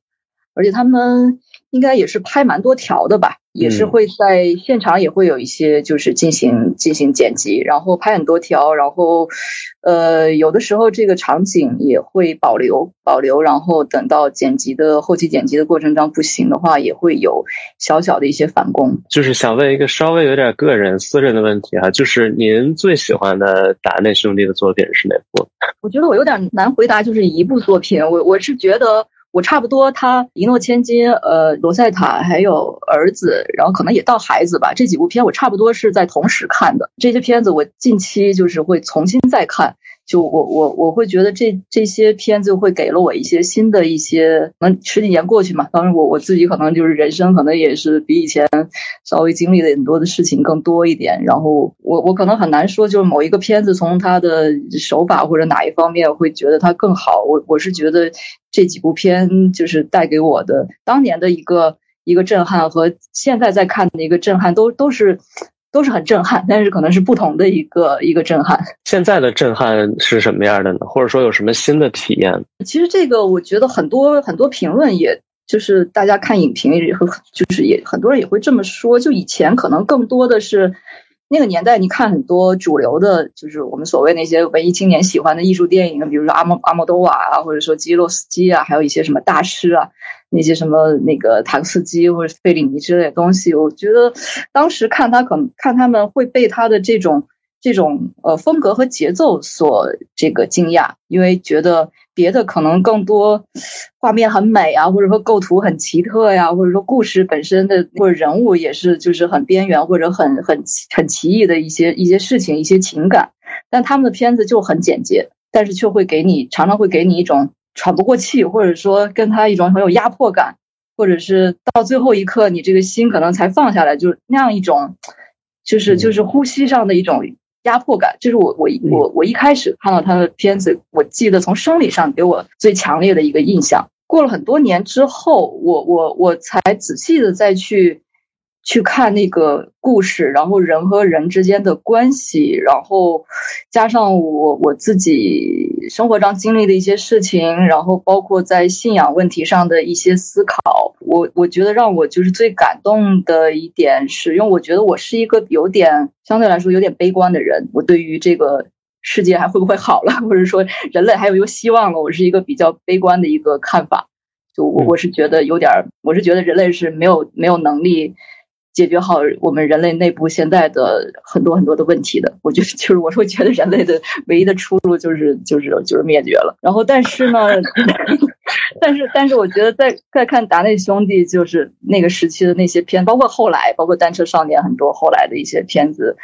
[SPEAKER 1] 而且他们应该也是拍蛮多条的吧。也是会在现场也会有一些，就是进行进行剪辑，然后拍很多条，然后，呃，有的时候这个场景也会保留保留，然后等到剪辑的后期剪辑的过程中不行的话，也会有小小的一些返工。
[SPEAKER 2] 就是想问一个稍微有点个人私人的问题哈，就是您最喜欢的达内兄弟的作品是哪部？
[SPEAKER 1] 我觉得我有点难回答，就是一部作品，我我是觉得。我差不多，他一诺千金，呃，罗塞塔还有儿子，然后可能也到孩子吧。这几部片我差不多是在同时看的。这些片子我近期就是会重新再看。就我我我会觉得这这些片子会给了我一些新的一些，可能十几年过去嘛，当然我我自己可能就是人生可能也是比以前稍微经历的很多的事情更多一点，然后我我可能很难说就是某一个片子从它的手法或者哪一方面会觉得它更好，我我是觉得这几部片就是带给我的当年的一个一个震撼和现在在看的一个震撼都都是。都是很震撼，但是可能是不同的一个一个震撼。
[SPEAKER 2] 现在的震撼是什么样的呢？或者说有什么新的体验？
[SPEAKER 1] 其实这个我觉得很多很多评论，也就是大家看影评也会，就是也很多人也会这么说。就以前可能更多的是那个年代，你看很多主流的，就是我们所谓那些文艺青年喜欢的艺术电影，比如说阿莫阿莫多瓦啊，或者说基洛斯基啊，还有一些什么大师啊。那些什么那个塔克斯基或者费里尼之类的东西，我觉得当时看他可能看他们会被他的这种这种呃风格和节奏所这个惊讶，因为觉得别的可能更多画面很美啊，或者说构图很奇特呀，或者说故事本身的或者人物也是就是很边缘或者很很很奇异的一些一些事情一些情感，但他们的片子就很简洁，但是却会给你常常会给你一种。喘不过气，或者说跟他一种很有压迫感，或者是到最后一刻你这个心可能才放下来，就那样一种，就是就是呼吸上的一种压迫感。这是我我我我一开始看到他的片子，我记得从生理上给我最强烈的一个印象。过了很多年之后，我我我才仔细的再去。去看那个故事，然后人和人之间的关系，然后加上我我自己生活上经历的一些事情，然后包括在信仰问题上的一些思考，我我觉得让我就是最感动的一点是，因为我觉得我是一个有点相对来说有点悲观的人，我对于这个世界还会不会好了，或者说人类还有没有希望了，我是一个比较悲观的一个看法。就我我是觉得有点，我是觉得人类是没有没有能力。解决好我们人类内部现在的很多很多的问题的，我觉得就是我会觉得人类的唯一的出路就是就是就是灭绝了。然后但是呢，但是但是我觉得在在看达内兄弟就是那个时期的那些片，包括后来包括单车少年很多后来的一些片子，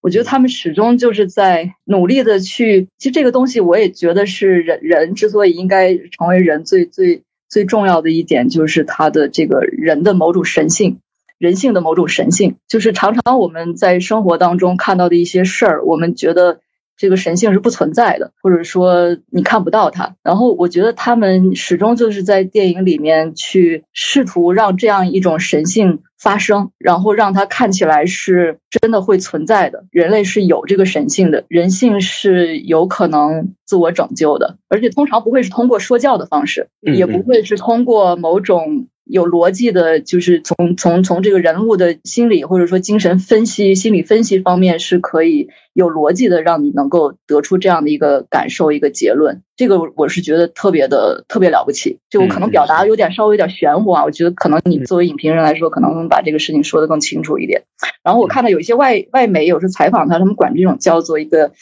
[SPEAKER 1] 我觉得他们始终就是在努力的去。其实这个东西我也觉得是人人之所以应该成为人最最最重要的一点，就是他的这个人的某种神性。人性的某种神性，就是常常我们在生活当中看到的一些事儿，我们觉得这个神性是不存在的，或者说你看不到它。然后我觉得他们始终就是在电影里面去试图让这样一种神性发生，然后让它看起来是真的会存在的。人类是有这个神性的，人性是有可能自我拯救的，而且通常不会是通过说教的方式，也不会是通过某种。有逻辑的，就是从从从这个人物的心理或者说精神分析、心理分析方面是可以有逻辑的，让你能够得出这样的一个感受、一个结论。这个我是觉得特别的特别了不起。就我可能表达有点稍微有点玄乎啊，我觉得可能你作为影评人来说，可能能把这个事情说得更清楚一点。然后我看到有一些外外媒有时采访他，他们管这种叫做一个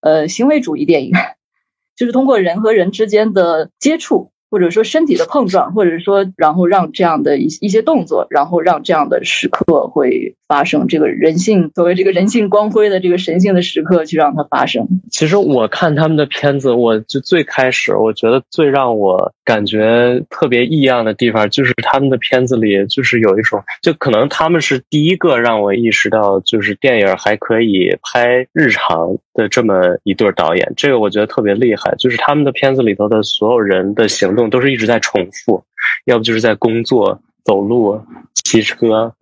[SPEAKER 1] 呃行为主义电影，就是通过人和人之间的接触。或者说身体的碰撞，或者说然后让这样的一一些动作，然后让这样的时刻会发生。这个人性作为这个人性光辉的这个神性的时刻，去让它发生。
[SPEAKER 2] 其实我看他们的片子，我就最开始我觉得最让我感觉特别异样的地方，就是他们的片子里就是有一种，就可能他们是第一个让我意识到，就是电影还可以拍日常的这么一对导演。这个我觉得特别厉害，就是他们的片子里头的所有人的行动。都是一直在重复，要不就是在工作、走路、骑车，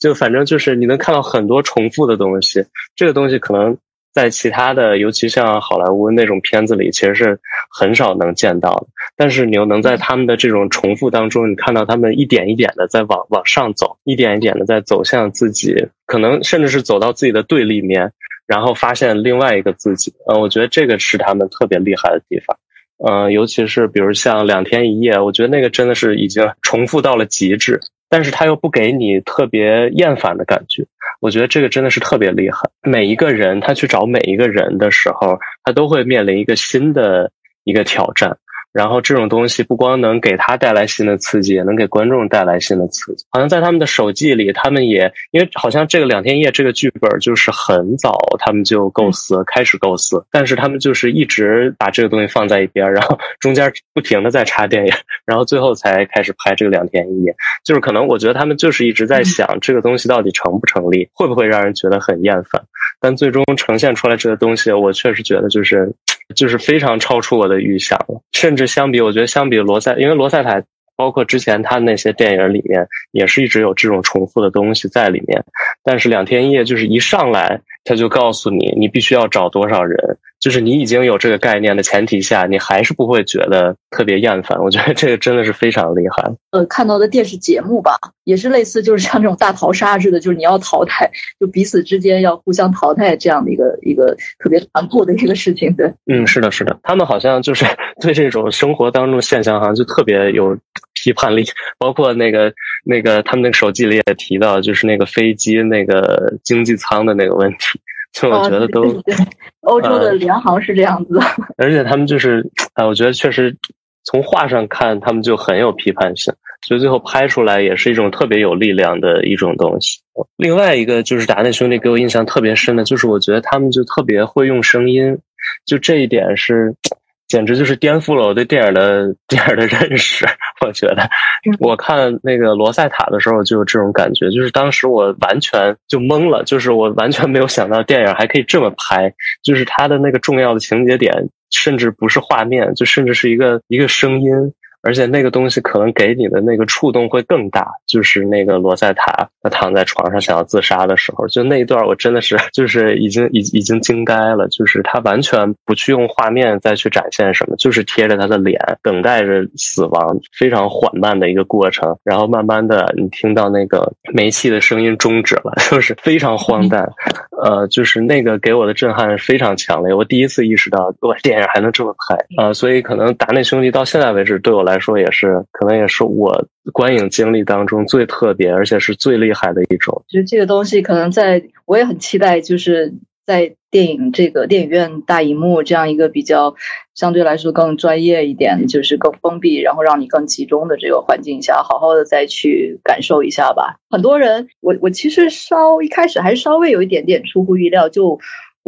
[SPEAKER 2] 就反正就是你能看到很多重复的东西。这个东西可能在其他的，尤其像好莱坞那种片子里，其实是很少能见到的。但是你又能在他们的这种重复当中，你看到他们一点一点的在往往上走，一点一点的在走向自己，可能甚至是走到自己的对立面，然后发现另外一个自己。嗯，我觉得这个是他们特别厉害的地方。嗯，尤其是比如像两天一夜，我觉得那个真的是已经重复到了极致，但是他又不给你特别厌烦的感觉，我觉得这个真的是特别厉害。每一个人他去找每一个人的时候，他都会面临一个新的一个挑战。然后这种东西不光能给他带来新的刺激，也能给观众带来新的刺激。好像在他们的手记里，他们也因为好像这个两天夜这个剧本就是很早他们就构思开始构思，但是他们就是一直把这个东西放在一边，然后 中间不停的在插电影，然后最后才开始拍这个两天一夜。就是可能我觉得他们就是一直在想这个东西到底成不成立，会不会让人觉得很厌烦。但最终呈现出来这个东西，我确实觉得就是。就是非常超出我的预想了，甚至相比，我觉得相比罗塞，因为罗塞塔包括之前他那些电影里面，也是一直有这种重复的东西在里面。但是两天一夜就是一上来他就告诉你，你必须要找多少人。就是你已经有这个概念的前提下，你还是不会觉得特别厌烦。我觉得这个真的是非常厉害。
[SPEAKER 1] 呃，看到的电视节目吧，也是类似，就是像这种大逃杀似的，就是你要淘汰，就彼此之间要互相淘汰这样的一个一个特别残酷的一个事情。对，
[SPEAKER 2] 嗯，是的，是的，他们好像就是 对这种生活当中现象，好像就特别有批判力。包括那个那个他们那个手机里也提到，就是那个飞机那个经济舱的那个问题。就我觉得都对，
[SPEAKER 1] 欧洲的联航是这样子，
[SPEAKER 2] 而且他们就是，哎，我觉得确实从画上看，他们就很有批判性，所以最后拍出来也是一种特别有力量的一种东西。另外一个就是达内兄弟给我印象特别深的，就是我觉得他们就特别会用声音，就这一点是。简直就是颠覆了我对电影的电影的认识。我觉得，我看那个罗塞塔的时候就有这种感觉，就是当时我完全就懵了，就是我完全没有想到电影还可以这么拍，就是它的那个重要的情节点，甚至不是画面，就甚至是一个一个声音。而且那个东西可能给你的那个触动会更大，就是那个罗塞塔他躺在床上想要自杀的时候，就那一段我真的是 就是已经已已经惊呆了，就是他完全不去用画面再去展现什么，就是贴着他的脸等待着死亡，非常缓慢的一个过程，然后慢慢的你听到那个煤气的声音终止了，就是非常荒诞，呃，就是那个给我的震撼非常强烈，我第一次意识到哇，电影还能这么拍啊，所以可能达内兄弟到现在为止对我。来说也是，可能也是我观影经历当中最特别，而且是最厉害的一种。
[SPEAKER 1] 就这个东西，可能在我也很期待，就是在电影这个电影院大荧幕这样一个比较相对来说更专业一点，就是更封闭，然后让你更集中的这个环境下，好好的再去感受一下吧。很多人，我我其实稍一开始还稍微有一点点出乎意料，就。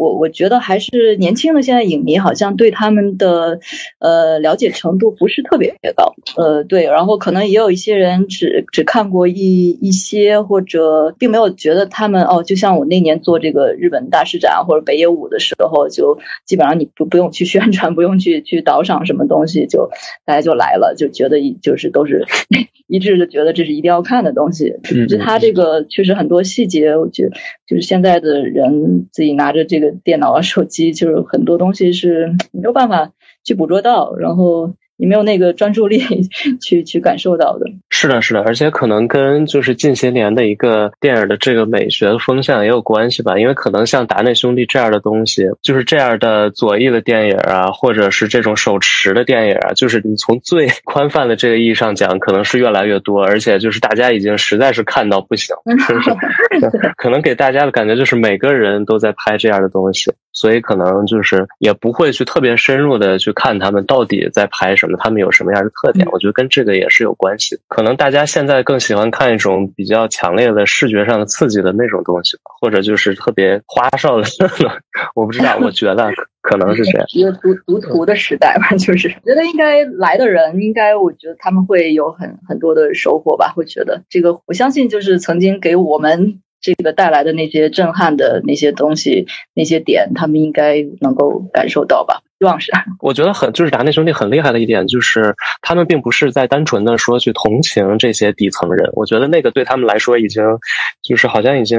[SPEAKER 1] 我我觉得还是年轻的现在影迷好像对他们的呃了解程度不是特别高，呃对，然后可能也有一些人只只看过一一些或者并没有觉得他们哦，就像我那年做这个日本大师展或者北野武的时候，就基本上你不不用去宣传，不用去去导赏什么东西，就大家就来了，就觉得一就是都是 一致的觉得这是一定要看的东西。就他这个确实很多细节，我觉得就是现在的人自己拿着这个。电脑啊，手机就是很多东西是没有办法去捕捉到，然后。你没有那个专注力 去去感受到的。
[SPEAKER 2] 是的，是的，而且可能跟就是近些年的一个电影的这个美学的风向也有关系吧。因为可能像达内兄弟这样的东西，就是这样的左翼的电影啊，或者是这种手持的电影啊，就是你从最 宽泛的这个意义上讲，可能是越来越多，而且就是大家已经实在是看到不行，是不是？可能给大家的感觉就是每个人都在拍这样的东西，所以可能就是也不会去特别深入的去看他们到底在拍什么。他们有什么样的特点？我觉得跟这个也是有关系。可能大家现在更喜欢看一种比较强烈的视觉上的刺激的那种东西，或者就是特别花哨的。我不知道，我觉得可能是这样。
[SPEAKER 1] 一个读读图的时代吧，就是觉得应该来的人，应该我觉得他们会有很很多的收获吧。会觉得这个，我相信就是曾经给我们这个带来的那些震撼的那些东西、那些点，他们应该能够感受到吧。希望是，
[SPEAKER 2] 我觉得很就是达内兄弟很厉害的一点，就是他们并不是在单纯的说去同情这些底层人，我觉得那个对他们来说已经就是好像已经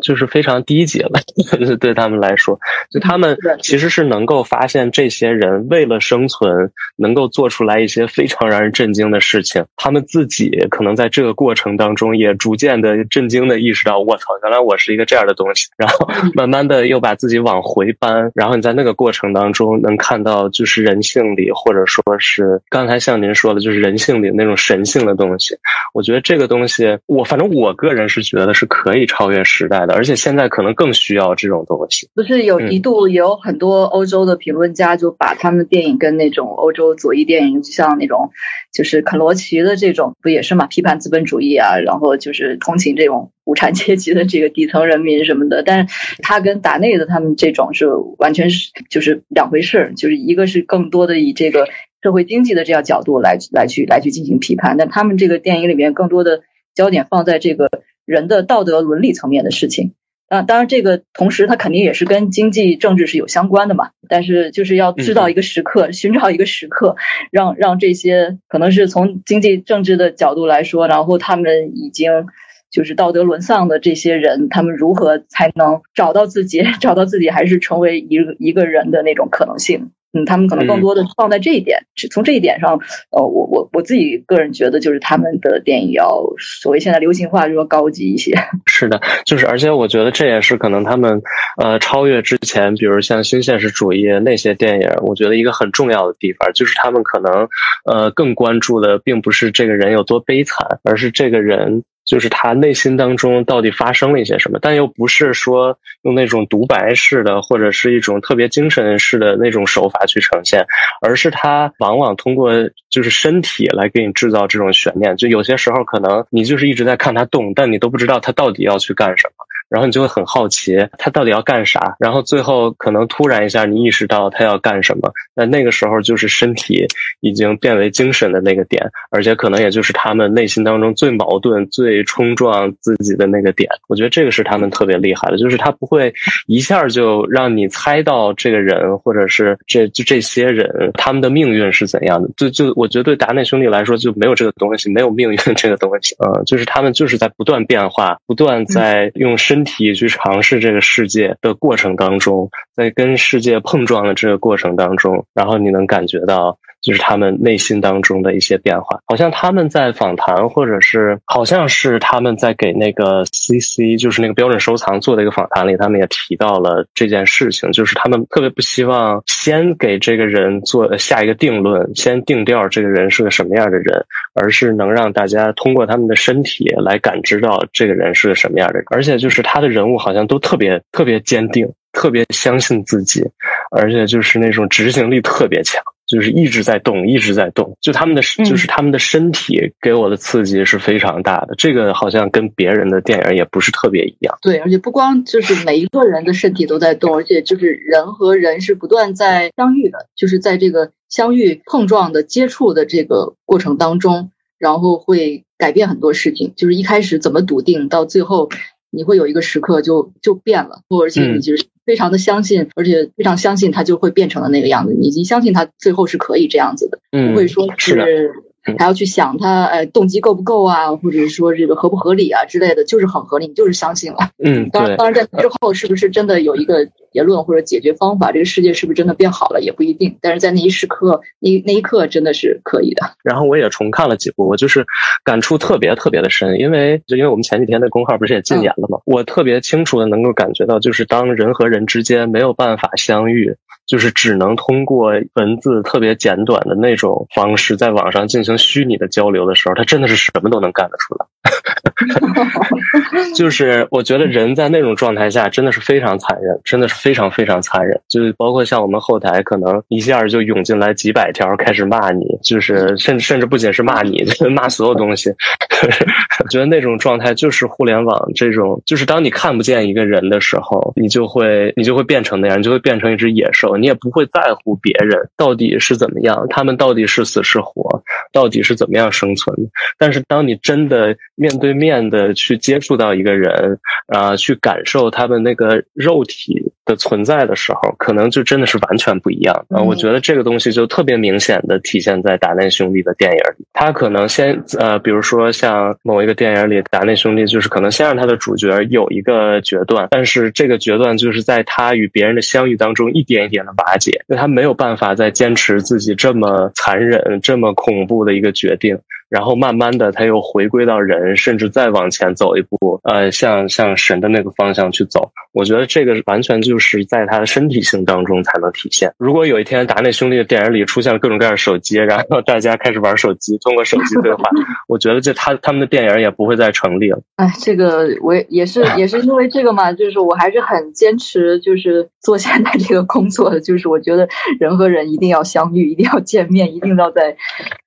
[SPEAKER 2] 就是非常低级了，对他们来说，就他们其实是能够发现这些人为了生存能够做出来一些非常让人震惊的事情，他们自己可能在这个过程当中也逐渐的震惊的意识到，我操，原来我是一个这样的东西，然后慢慢的又把自己往回搬，然后你在那个过程当中能。看到就是人性里，或者说是刚才像您说的，就是人性里那种神性的东西。我觉得这个东西，我反正我个人是觉得是可以超越时代的，而且现在可能更需要这种东西。
[SPEAKER 1] 不是有一度有很多欧洲的评论家就把他们的电影跟那种欧洲左翼电影，就像那种就是肯罗奇的这种，不也是嘛？批判资本主义啊，然后就是同情这种。无产阶级的这个底层人民什么的，但是他跟达内的他们这种是完全是就是两回事儿，就是一个是更多的以这个社会经济的这样角度来来去来去进行批判，但他们这个电影里面更多的焦点放在这个人的道德伦理层面的事情啊，当然这个同时它肯定也是跟经济政治是有相关的嘛，但是就是要知道一个时刻，寻找一个时刻，让让这些可能是从经济政治的角度来说，然后他们已经。就是道德沦丧的这些人，他们如何才能找到自己，找到自己，还是成为一一个人的那种可能性？嗯，他们可能更多的放在这一点，从这一点上，呃，我我我自己个人觉得，就是他们的电影要所谓现在流行化，就说高级一些。
[SPEAKER 2] 是的，就是而且我觉得这也是可能他们呃超越之前，比如像新现实主义那些电影，我觉得一个很重要的地方，就是他们可能呃更关注的并不是这个人有多悲惨，而是这个人。就是他内心当中到底发生了一些什么，但又不是说用那种独白式的或者是一种特别精神式的那种手法去呈现，而是他往往通过就是身体来给你制造这种悬念。就有些时候可能你就是一直在看他动，但你都不知道他到底要去干什么。然后你就会很好奇他到底要干啥，然后最后可能突然一下你意识到他要干什么，那那个时候就是身体已经变为精神的那个点，而且可能也就是他们内心当中最矛盾、最冲撞自己的那个点。我觉得这个是他们特别厉害的，就是他不会一下就让你猜到这个人或者是这就这些人他们的命运是怎样的。就就我觉得对达内兄弟来说就没有这个东西，没有命运这个东西。嗯，就是他们就是在不断变化，不断在用身身体去尝试这个世界的过程当中，在跟世界碰撞的这个过程当中，然后你能感觉到。就是他们内心当中的一些变化，好像他们在访谈，或者是好像是他们在给那个 CC，就是那个标准收藏做的一个访谈里，他们也提到了这件事情，就是他们特别不希望先给这个人做下一个定论，先定调这个人是个什么样的人，而是能让大家通过他们的身体来感知到这个人是个什么样的人，而且就是他的人物好像都特别特别坚定，特别相信自己，而且就是那种执行力特别强。就是一直在动，一直在动。就他们的，就是他们的身体给我的刺激是非常大的。这个好像跟别人的电影也不是特别一样。
[SPEAKER 1] 对，而且不光就是每一个人的身体都在动，而且就是人和人是不断在相遇的，就是在这个相遇、碰撞的接触的这个过程当中，然后会改变很多事情。就是一开始怎么笃定，到最后你会有一个时刻就就变了，而且你就是。非常的相信，而且非常相信他就会变成了那个样子。你已经相信他最后是可以这样子的，不会说是。还要去想他，呃，动机够不够啊，或者是说这个合不合理啊之类的，就是很合理，你就是相信了。
[SPEAKER 2] 嗯，
[SPEAKER 1] 当然，当然在之后是不是真的有一个结论或者解决方法，这个世界是不是真的变好了也不一定。但是在那一时刻，那那一刻真的是可以的。
[SPEAKER 2] 然后我也重看了几部，我就是感触特别特别的深，因为就因为我们前几天的公号不是也禁言了吗？我特别清楚的能够感觉到，就是当人和人之间没有办法相遇。就是只能通过文字特别简短的那种方式，在网上进行虚拟的交流的时候，他真的是什么都能干得出来。就是我觉得人在那种状态下真的是非常残忍，真的是非常非常残忍。就是包括像我们后台，可能一下就涌进来几百条开始骂你，就是甚至甚至不仅是骂你，就骂所有东西。我觉得那种状态就是互联网这种，就是当你看不见一个人的时候，你就会你就会变成那样，你就会变成一只野兽，你也不会在乎别人到底是怎么样，他们到底是死是活，到底是怎么样生存。但是当你真的面对面的去接触到一个人，啊，去感受他们那个肉体。的存在的时候，可能就真的是完全不一样啊！我觉得这个东西就特别明显的体现在达内兄弟的电影里。他可能先呃，比如说像某一个电影里，达内兄弟就是可能先让他的主角有一个决断，但是这个决断就是在他与别人的相遇当中一点一点的瓦解，因为他没有办法再坚持自己这么残忍、这么恐怖的一个决定。然后慢慢的，他又回归到人，甚至再往前走一步，呃，向向神的那个方向去走。我觉得这个完全就是在他的身体性当中才能体现。如果有一天达内兄弟的电影里出现了各种各样的手机，然后大家开始玩手机，通过手机对话，我觉得这他他们的电影也不会再成立了。
[SPEAKER 1] 哎，这个我也是也是因为这个嘛，就是我还是很坚持，就是做现在这个工作的，就是我觉得人和人一定要相遇，一定要见面，一定要在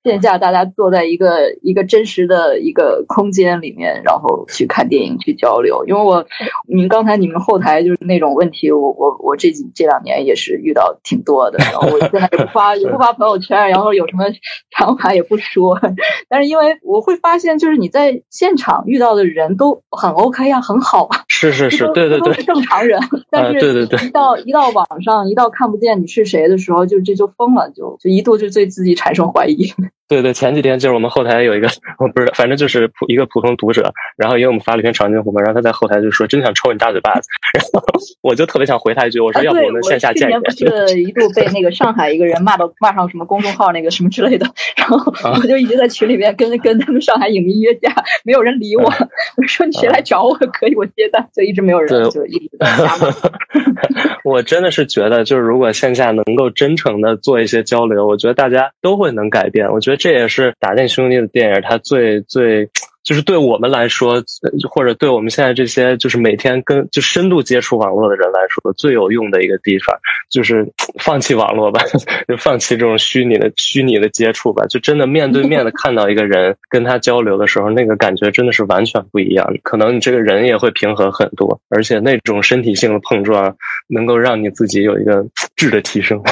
[SPEAKER 1] 线下大家坐在一个。呃，一个真实的一个空间里面，然后去看电影去交流。因为我，您刚才你们后台就是那种问题，我我我这几这两年也是遇到挺多的。然后我现在也不发也不发朋友圈，然后有什么想法也不说。但是因为我会发现，就是你在现场遇到的人都很 OK 呀，很好啊。
[SPEAKER 2] 是是是，对对对，
[SPEAKER 1] 都是正常人。但是
[SPEAKER 2] 对对对，
[SPEAKER 1] 一到一到网上，一到看不见你是谁的时候，就这就疯了，就就一度就对自己产生怀疑。
[SPEAKER 2] 对对，前几天就是我们后台有一个，我不知道，反正就是普一个普通读者，然后因为我们发了一篇长津湖嘛，然后他在后台就说真想抽你大嘴巴子，然后我就特别想回他一句，我说要不我们线下见一面。
[SPEAKER 1] 不 是一度被那个上海一个人骂到骂上什么公众号那个什么之类的，然后我就一直在群里面跟跟他们上海影迷约架，没有人理我，我说你谁来找我可以我接单，就一直没有人就一直在加
[SPEAKER 2] 我真的是觉得，就是如果线下能够真诚的做一些交流，我觉得大家都会能改变。我觉得。这也是打电兄弟的电影，它最最就是对我们来说，或者对我们现在这些就是每天跟就深度接触网络的人来说，最有用的一个地方，就是放弃网络吧，就放弃这种虚拟的虚拟的接触吧，就真的面对面的 看到一个人，跟他交流的时候，那个感觉真的是完全不一样。可能你这个人也会平和很多，而且那种身体性的碰撞，能够让你自己有一个质的提升。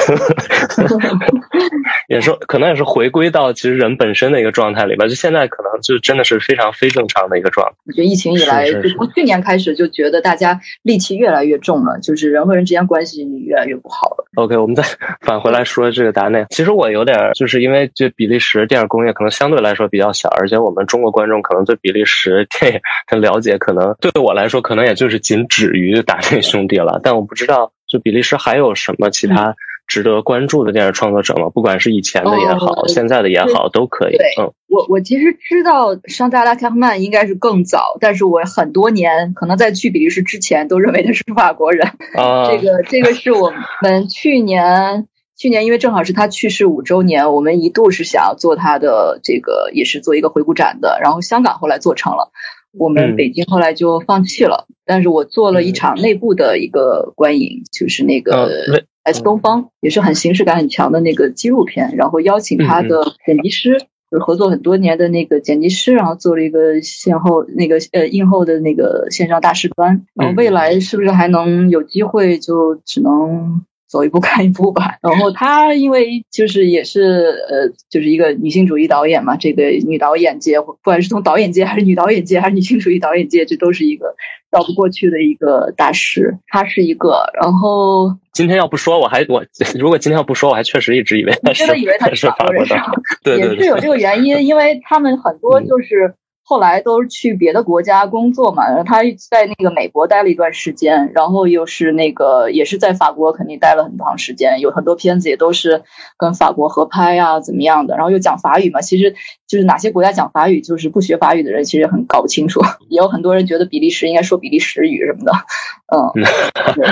[SPEAKER 2] 也是可能也是回归到其实人本身的一个状态里边，就现在可能就真的是非常非正常的一个状态。
[SPEAKER 1] 我觉得疫情以来，就从去年开始就觉得大家戾气越来越重了，就是人和人之间关系越来越不好了。
[SPEAKER 2] OK，我们再 返回来说这个达内。其实我有点就是因为这比利时电影工业可能相对来说比较小，而且我们中国观众可能对比利时 电影的了解，可能对我来说可能也就是仅止于达内兄弟了。但我不知道，就比利时还有什么其他。值得关注的电视创作者吗？不管是以前的也好，现在的也好，都可以。
[SPEAKER 1] 嗯，我我其实知道桑扎拉·卡赫曼应该是更早，但是我很多年可能在去比利时之前都认为他是法国人。啊，这个这个是我们去年去年因为正好是他去世五周年，我们一度是想要做他的这个也是做一个回顾展的，然后香港后来做成了，我们北京后来就放弃了。但是我做了一场内部的一个观影，就是那个。S 东方也是很形式感很强的那个纪录片，然后邀请他的剪辑师，就是合作很多年的那个剪辑师，然后做了一个线后那个呃映后的那个线上大师班。然后未来是不是还能有机会？就只能走一步 看一步吧。然后她因为就是也是呃就是一个女性主义导演嘛，这个女导演界不管是从导演界还是女导演界还是女性主义导演界，这都是一个。绕不过去的一个大师，她是一个。然后
[SPEAKER 2] 今天要不说，我还我如果今天要不说，我还确实一直以为真的
[SPEAKER 1] 以为她 是
[SPEAKER 2] 法国人，对
[SPEAKER 1] 对，也是有这个原因，因为他们很多就是。后来都是去别的国家工作嘛，他在那个美国待了一段时间，然后又是那个也是在法国肯定待了很长时间，有很多片子也都是跟法国合拍啊怎么样的，然后又讲法语嘛，其实就是哪些国家讲法语，就是不学法语的人其实很搞不清楚，也有很多人觉得比利时应该说比利时语什么的，嗯，对，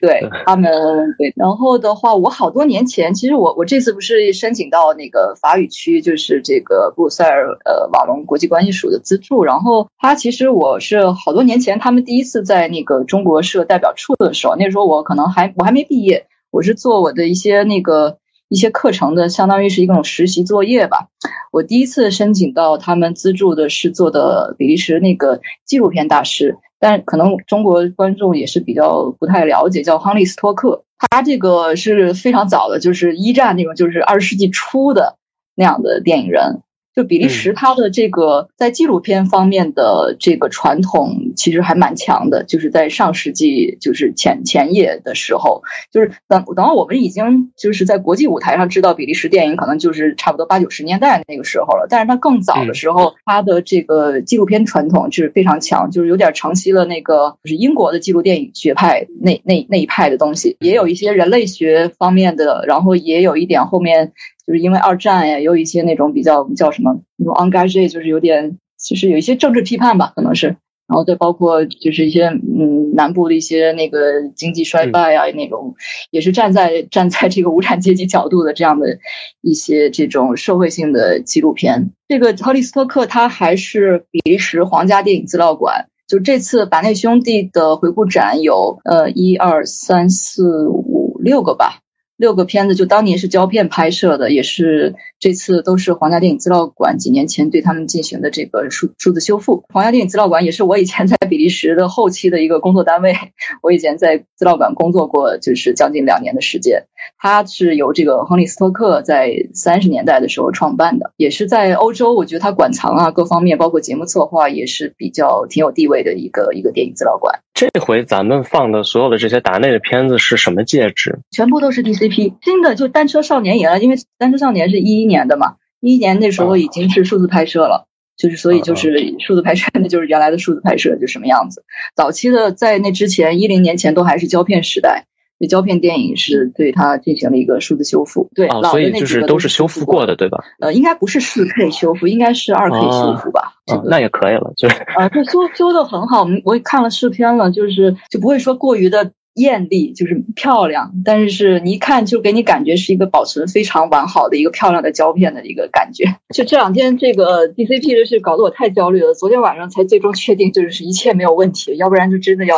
[SPEAKER 1] 对他们对，然后的话，我好多年前，其实我我这次不是申请到那个法语区，就是这个布鲁塞尔呃瓦隆国。际关系署的资助，然后他其实我是好多年前他们第一次在那个中国设代表处的时候，那时候我可能还我还没毕业，我是做我的一些那个一些课程的，相当于是一种实习作业吧。我第一次申请到他们资助的是做的比利时那个纪录片大师，但可能中国观众也是比较不太了解，叫亨利斯托克，他这个是非常早的，就是一战那种，就是二十世纪初的那样的电影人。就比利时，它的这个在纪录片方面的这个传统其实还蛮强的。就是在上世纪，就是前前叶的时候，就是等等到我们已经就是在国际舞台上知道比利时电影，可能就是差不多八九十年代那个时候了。但是它更早的时候，它的这个纪录片传统是非常强，就是有点承袭了那个就是英国的纪录电影学派那那那一派的东西，也有一些人类学方面的，然后也有一点后面。就是因为二战呀，有一些那种比较叫什么那种 engage，就是有点其实有一些政治批判吧，可能是，然后再包括就是一些嗯南部的一些那个经济衰败啊那种，也是站在站在这个无产阶级角度的这样的一些这种社会性的纪录片。这个特利斯托克他还是比利时皇家电影资料馆，就这次把内兄弟的回顾展有呃一二三四五六个吧。六个片子就当年是胶片拍摄的，也是这次都是皇家电影资料馆几年前对他们进行的这个数数字修复。皇家电影资料馆也是我以前在比利时的后期的一个工作单位，我以前在资料馆工作过，就是将近两年的时间。它是由这个亨利斯托克在三十年代的时候创办的，也是在欧洲，我觉得它馆藏啊各方面，包括节目策划也是比较挺有地位的一个一个电影资料馆。
[SPEAKER 2] 这回咱们放的所有的这些达内的片子是什么介质？
[SPEAKER 1] 全部都是 DCP，新的就《单车少年》也了，因为《单车少年》是一一年的嘛，一一年那时候已经是数字拍摄了，就是所以就是数字拍摄，那就是原来的数字拍摄就什么样子。早期的在那之前一零年前都还是胶片时代。这胶片电影是对它进行了一个数字修复，对，
[SPEAKER 2] 所以就是都是修复过的，对吧？
[SPEAKER 1] 呃，应该不是四 K 修复，应该是二 K 修复吧？
[SPEAKER 2] 啊，那也可以了，就是
[SPEAKER 1] 啊，这修修的很好，我我也看了试片了，就是就不会说过于的艳丽，就是漂亮，但是你一看就给你感觉是一个保存非常完好的一个漂亮的胶片的一个感觉。就这两天这个 DCP 的事搞得我太焦虑了，昨天晚上才最终确定就是一切没有问题，要不然就真的要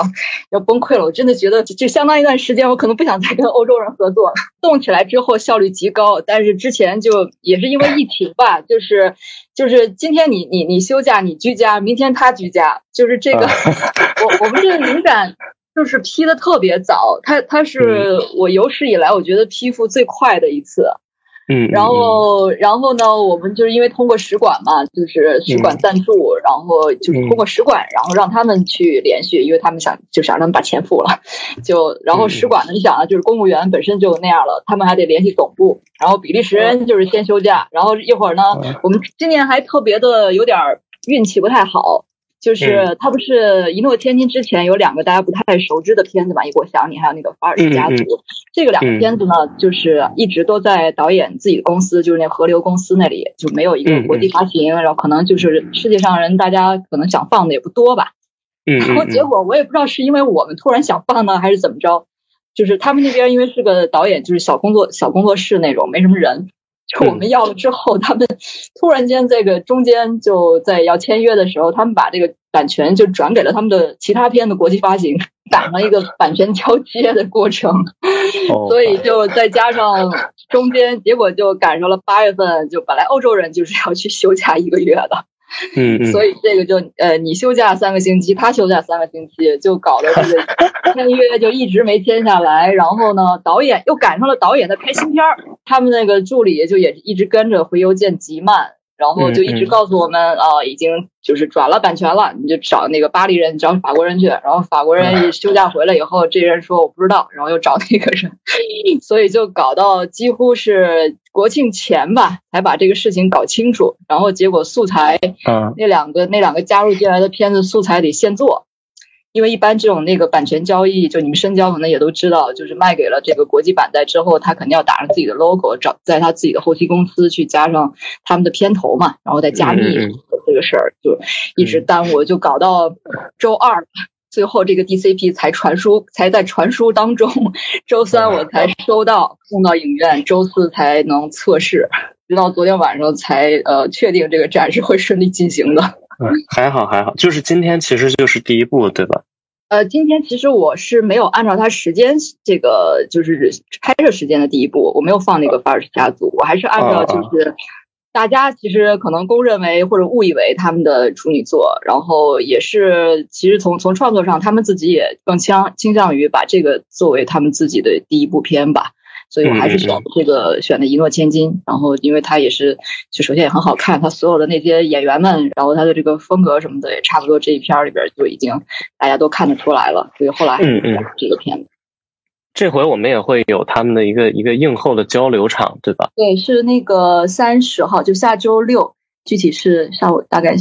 [SPEAKER 1] 要崩溃了。我真的觉得就相当一段时间我可能不想再跟欧洲人合作了。动起来之后效率极高，但是之前就也是因为疫情吧，就是就是今天你你你休假你居家，明天他居家，就是这个我我们这个灵感。就是批的特别早，它它是我有史以来我觉得批复最快的一次，
[SPEAKER 2] 嗯，
[SPEAKER 1] 然后然后呢，我们就是因为通过使馆嘛，就是使馆赞助，然后就是通过使馆，然后让他们去联系，因为他们想就想让他们把钱付了，就然后使馆呢，你想啊，就是公务员本身就那样了，他们还得联系总部，然后比利时人就是先休假，然后一会儿呢，我们今年还特别的有点运气不太好。就是他不是一诺千金之前有两个大家不太熟知的片子嘛，一我想你还有那个法尔斯家族，这个两个片子呢，就是一直都在导演自己的公司，就是那河流公司那里就没有一个国际发行，然后可能就是世界上人大家可能想放的也不多吧，然后结果我也不知道是因为我们突然想放呢，还是怎么着，就是他们那边因为是个导演，就是小工作小工作室那种，没什么人。就我们要了之后，他们突然间这个中间就在要签约的时候，他们把这个版权就转给了他们的其他片的国际发行，赶了一个版权交接的过程，所以就再加上中间，结果就赶上了八月份，就本来欧洲人就是要去休假一个月的。
[SPEAKER 2] 嗯，
[SPEAKER 1] 所以这个就呃，你休假三个星期，他休假三个星期，就搞得这个签约就一直没签下来。然后呢，导演又赶上了导演的拍新片儿，他们那个助理就也一直跟着回邮件极慢。然后就一直告诉我们啊，已经就是转了版权了，你就找那个巴黎人，找法国人去。然后法国人一休假回来以后，这人说我不知道，然后又找那个人，所以就搞到几乎是国庆前吧，才把这个事情搞清楚。然后结果素材，嗯那两个那两个加入进来的片子素材得现做。因为一般这种那个版权交易，就你们深交可能也都知道，就是卖给了这个国际版代之后，他肯定要打上自己的 logo，找在他自己的后期公司去加上他们的片头嘛，然后再加密这个事儿，就一直耽误，就搞到周二，最后这个 DCP 才传输，才在传输当中，周三我才收到送到影院，周四才能测试，直到昨天晚上才呃确定这个展是会顺利进行的。
[SPEAKER 2] 还好还好，就是今天其实就是第一部，对吧？
[SPEAKER 1] 呃，今天其实我是没有按照它时间这个就是拍摄时间的第一部，我没有放那个法尔斯家族，我还是按照就是大家其实可能公认为或者误以为他们的处女作，然后也是其实从从创作上，他们自己也更倾倾向于把这个作为他们自己的第一部片吧。所以我还是选这个选的一诺千金，然后因为它也是，就首先也很好看，它所有的那些演员们，然后它的这个风格什么的也差不多，这一片里边就已经大家都看得出来了，所以后来
[SPEAKER 2] 嗯嗯。
[SPEAKER 1] 这个片子，
[SPEAKER 2] 这回我们也会有他们的一个一个映后的交流场，对吧？
[SPEAKER 1] 对，是那个三十号，就下周六，具体是下午大概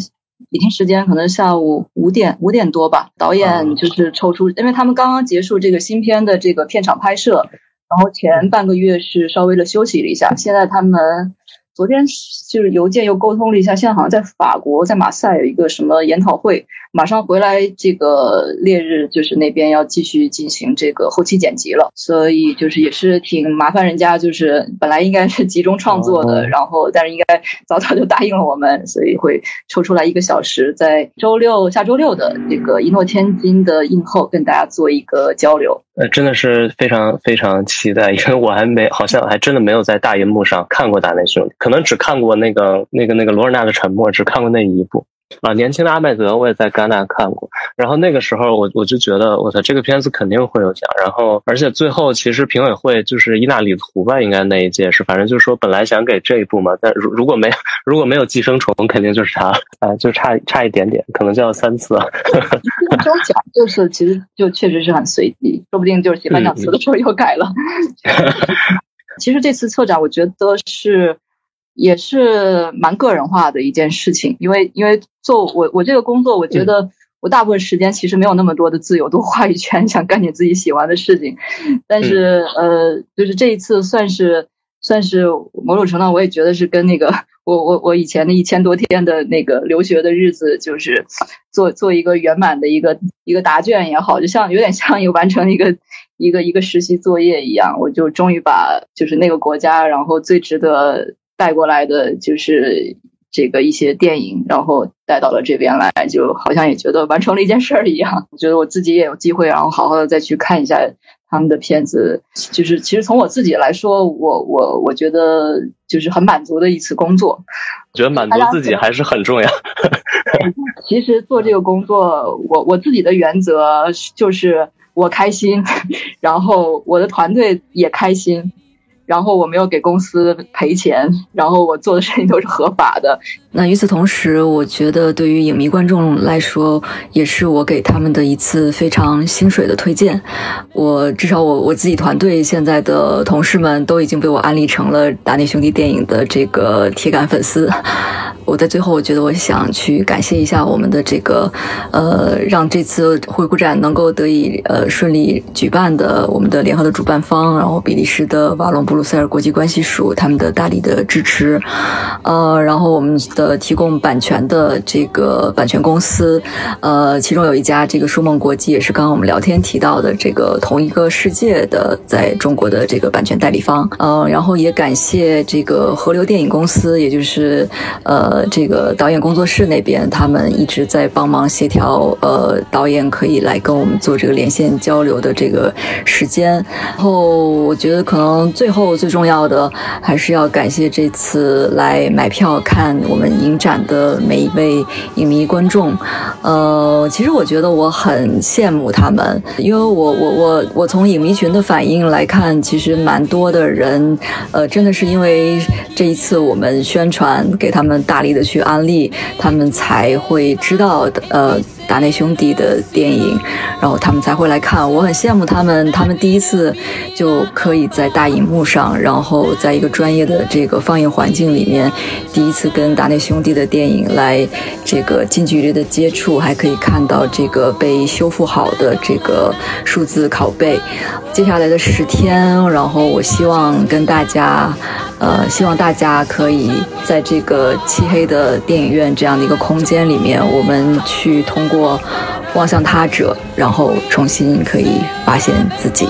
[SPEAKER 1] 北京时间可能下午五点五点多吧，导演就是抽出，因为他们刚刚结束这个新片的这个片场拍摄。然后前半个月是稍微的休息了一下，现在他们昨天就是邮件又沟通了一下，现在好像在法国，在马赛有一个什么研讨会，马上回来这个烈日就是那边要继续进行这个后期剪辑了，所以就是也是挺麻烦人家，就是本来应该是集中创作的，然后但是应该早早就答应了我们，所以会抽出来一个小时，在周六下周六的这个一诺千金的映后跟大家做一个交流。
[SPEAKER 2] 呃，真的是非常非常期待，因为我还没，好像还真的没有在大银幕上看过《大内兄弟》，可能只看过那个那个那个罗尔纳的沉默，只看过那一部。啊，年轻的阿麦德我也在戛纳看过，然后那个时候我我就觉得，我操，这个片子肯定会有奖。然后，而且最后其实评委会就是伊纳里图吧，应该那一届是，反正就是说本来想给这一部嘛，但如如果没有如果没有寄生虫，肯定就是他，啊，就差差一点点，可能就要三次。
[SPEAKER 1] 周奖就是其实就确实是很随机，说不定就是写颁奖词的时候又改了。其实这次策展，我觉得是。也是蛮个人化的一件事情，因为因为做我我这个工作，我觉得我大部分时间其实没有那么多的自由度话语权，想干点自己喜欢的事情。但是呃，就是这一次算是算是某种程度，我也觉得是跟那个我我我以前的一千多天的那个留学的日子，就是做做一个圆满的一个一个答卷也好，就像有点像一个完成一个一个一个实习作业一样，我就终于把就是那个国家，然后最值得带过来的就是这个一些电影，然后带到了这边来，就好像也觉得完成了一件事儿一样。我觉得我自己也有机会，然后好好的再去看一下。他们的片子就是，其实从我自己来说，我我我觉得就是很满足的一次工作。
[SPEAKER 2] 觉得满足自己还是很重要。
[SPEAKER 1] 其实做这个工作，我我自己的原则就是我开心，然后我的团队也开心。然后我没有给公司赔钱，然后我做的事情都是合法的。
[SPEAKER 3] 那与此同时，我觉得对于影迷观众来说，也是我给他们的一次非常薪水的推荐。我至少我我自己团队现在的同事们都已经被我安利成了达尼兄弟电影的这个铁杆粉丝。我在最后，我觉得我想去感谢一下我们的这个，呃，让这次回顾展能够得以呃顺利举办的我们的联合的主办方，然后比利时的瓦隆布鲁塞尔国际关系署他们的大力的支持，呃，然后我们的提供版权的这个版权公司，呃，其中有一家这个舒梦国际也是刚刚我们聊天提到的这个同一个世界的在中国的这个版权代理方，呃，然后也感谢这个河流电影公司，也就是呃。这个导演工作室那边，他们一直在帮忙协调，呃，导演可以来跟我们做这个连线交流的这个时间。然后，我觉得可能最后最重要的，还是要感谢这次来买票看我们影展的每一位影迷观众。呃，其实我觉得我很羡慕他们，因为我我我我从影迷群的反应来看，其实蛮多的人，呃，真的是因为这一次我们宣传给他们大力。的去安利，他们才会知道。呃。达内兄弟的电影，然后他们才会来看。我很羡慕他们，他们第一次就可以在大荧幕上，然后在一个专业的这个放映环境里面，第一次跟达内兄弟的电影来这个近距离的接触，还可以看到这个被修复好的这个数字拷贝。接下来的十天，然后我希望跟大家，呃，希望大家可以在这个漆黑的电影院这样的一个空间里面，我们去通过。望向他者，然后重新可以发现自己。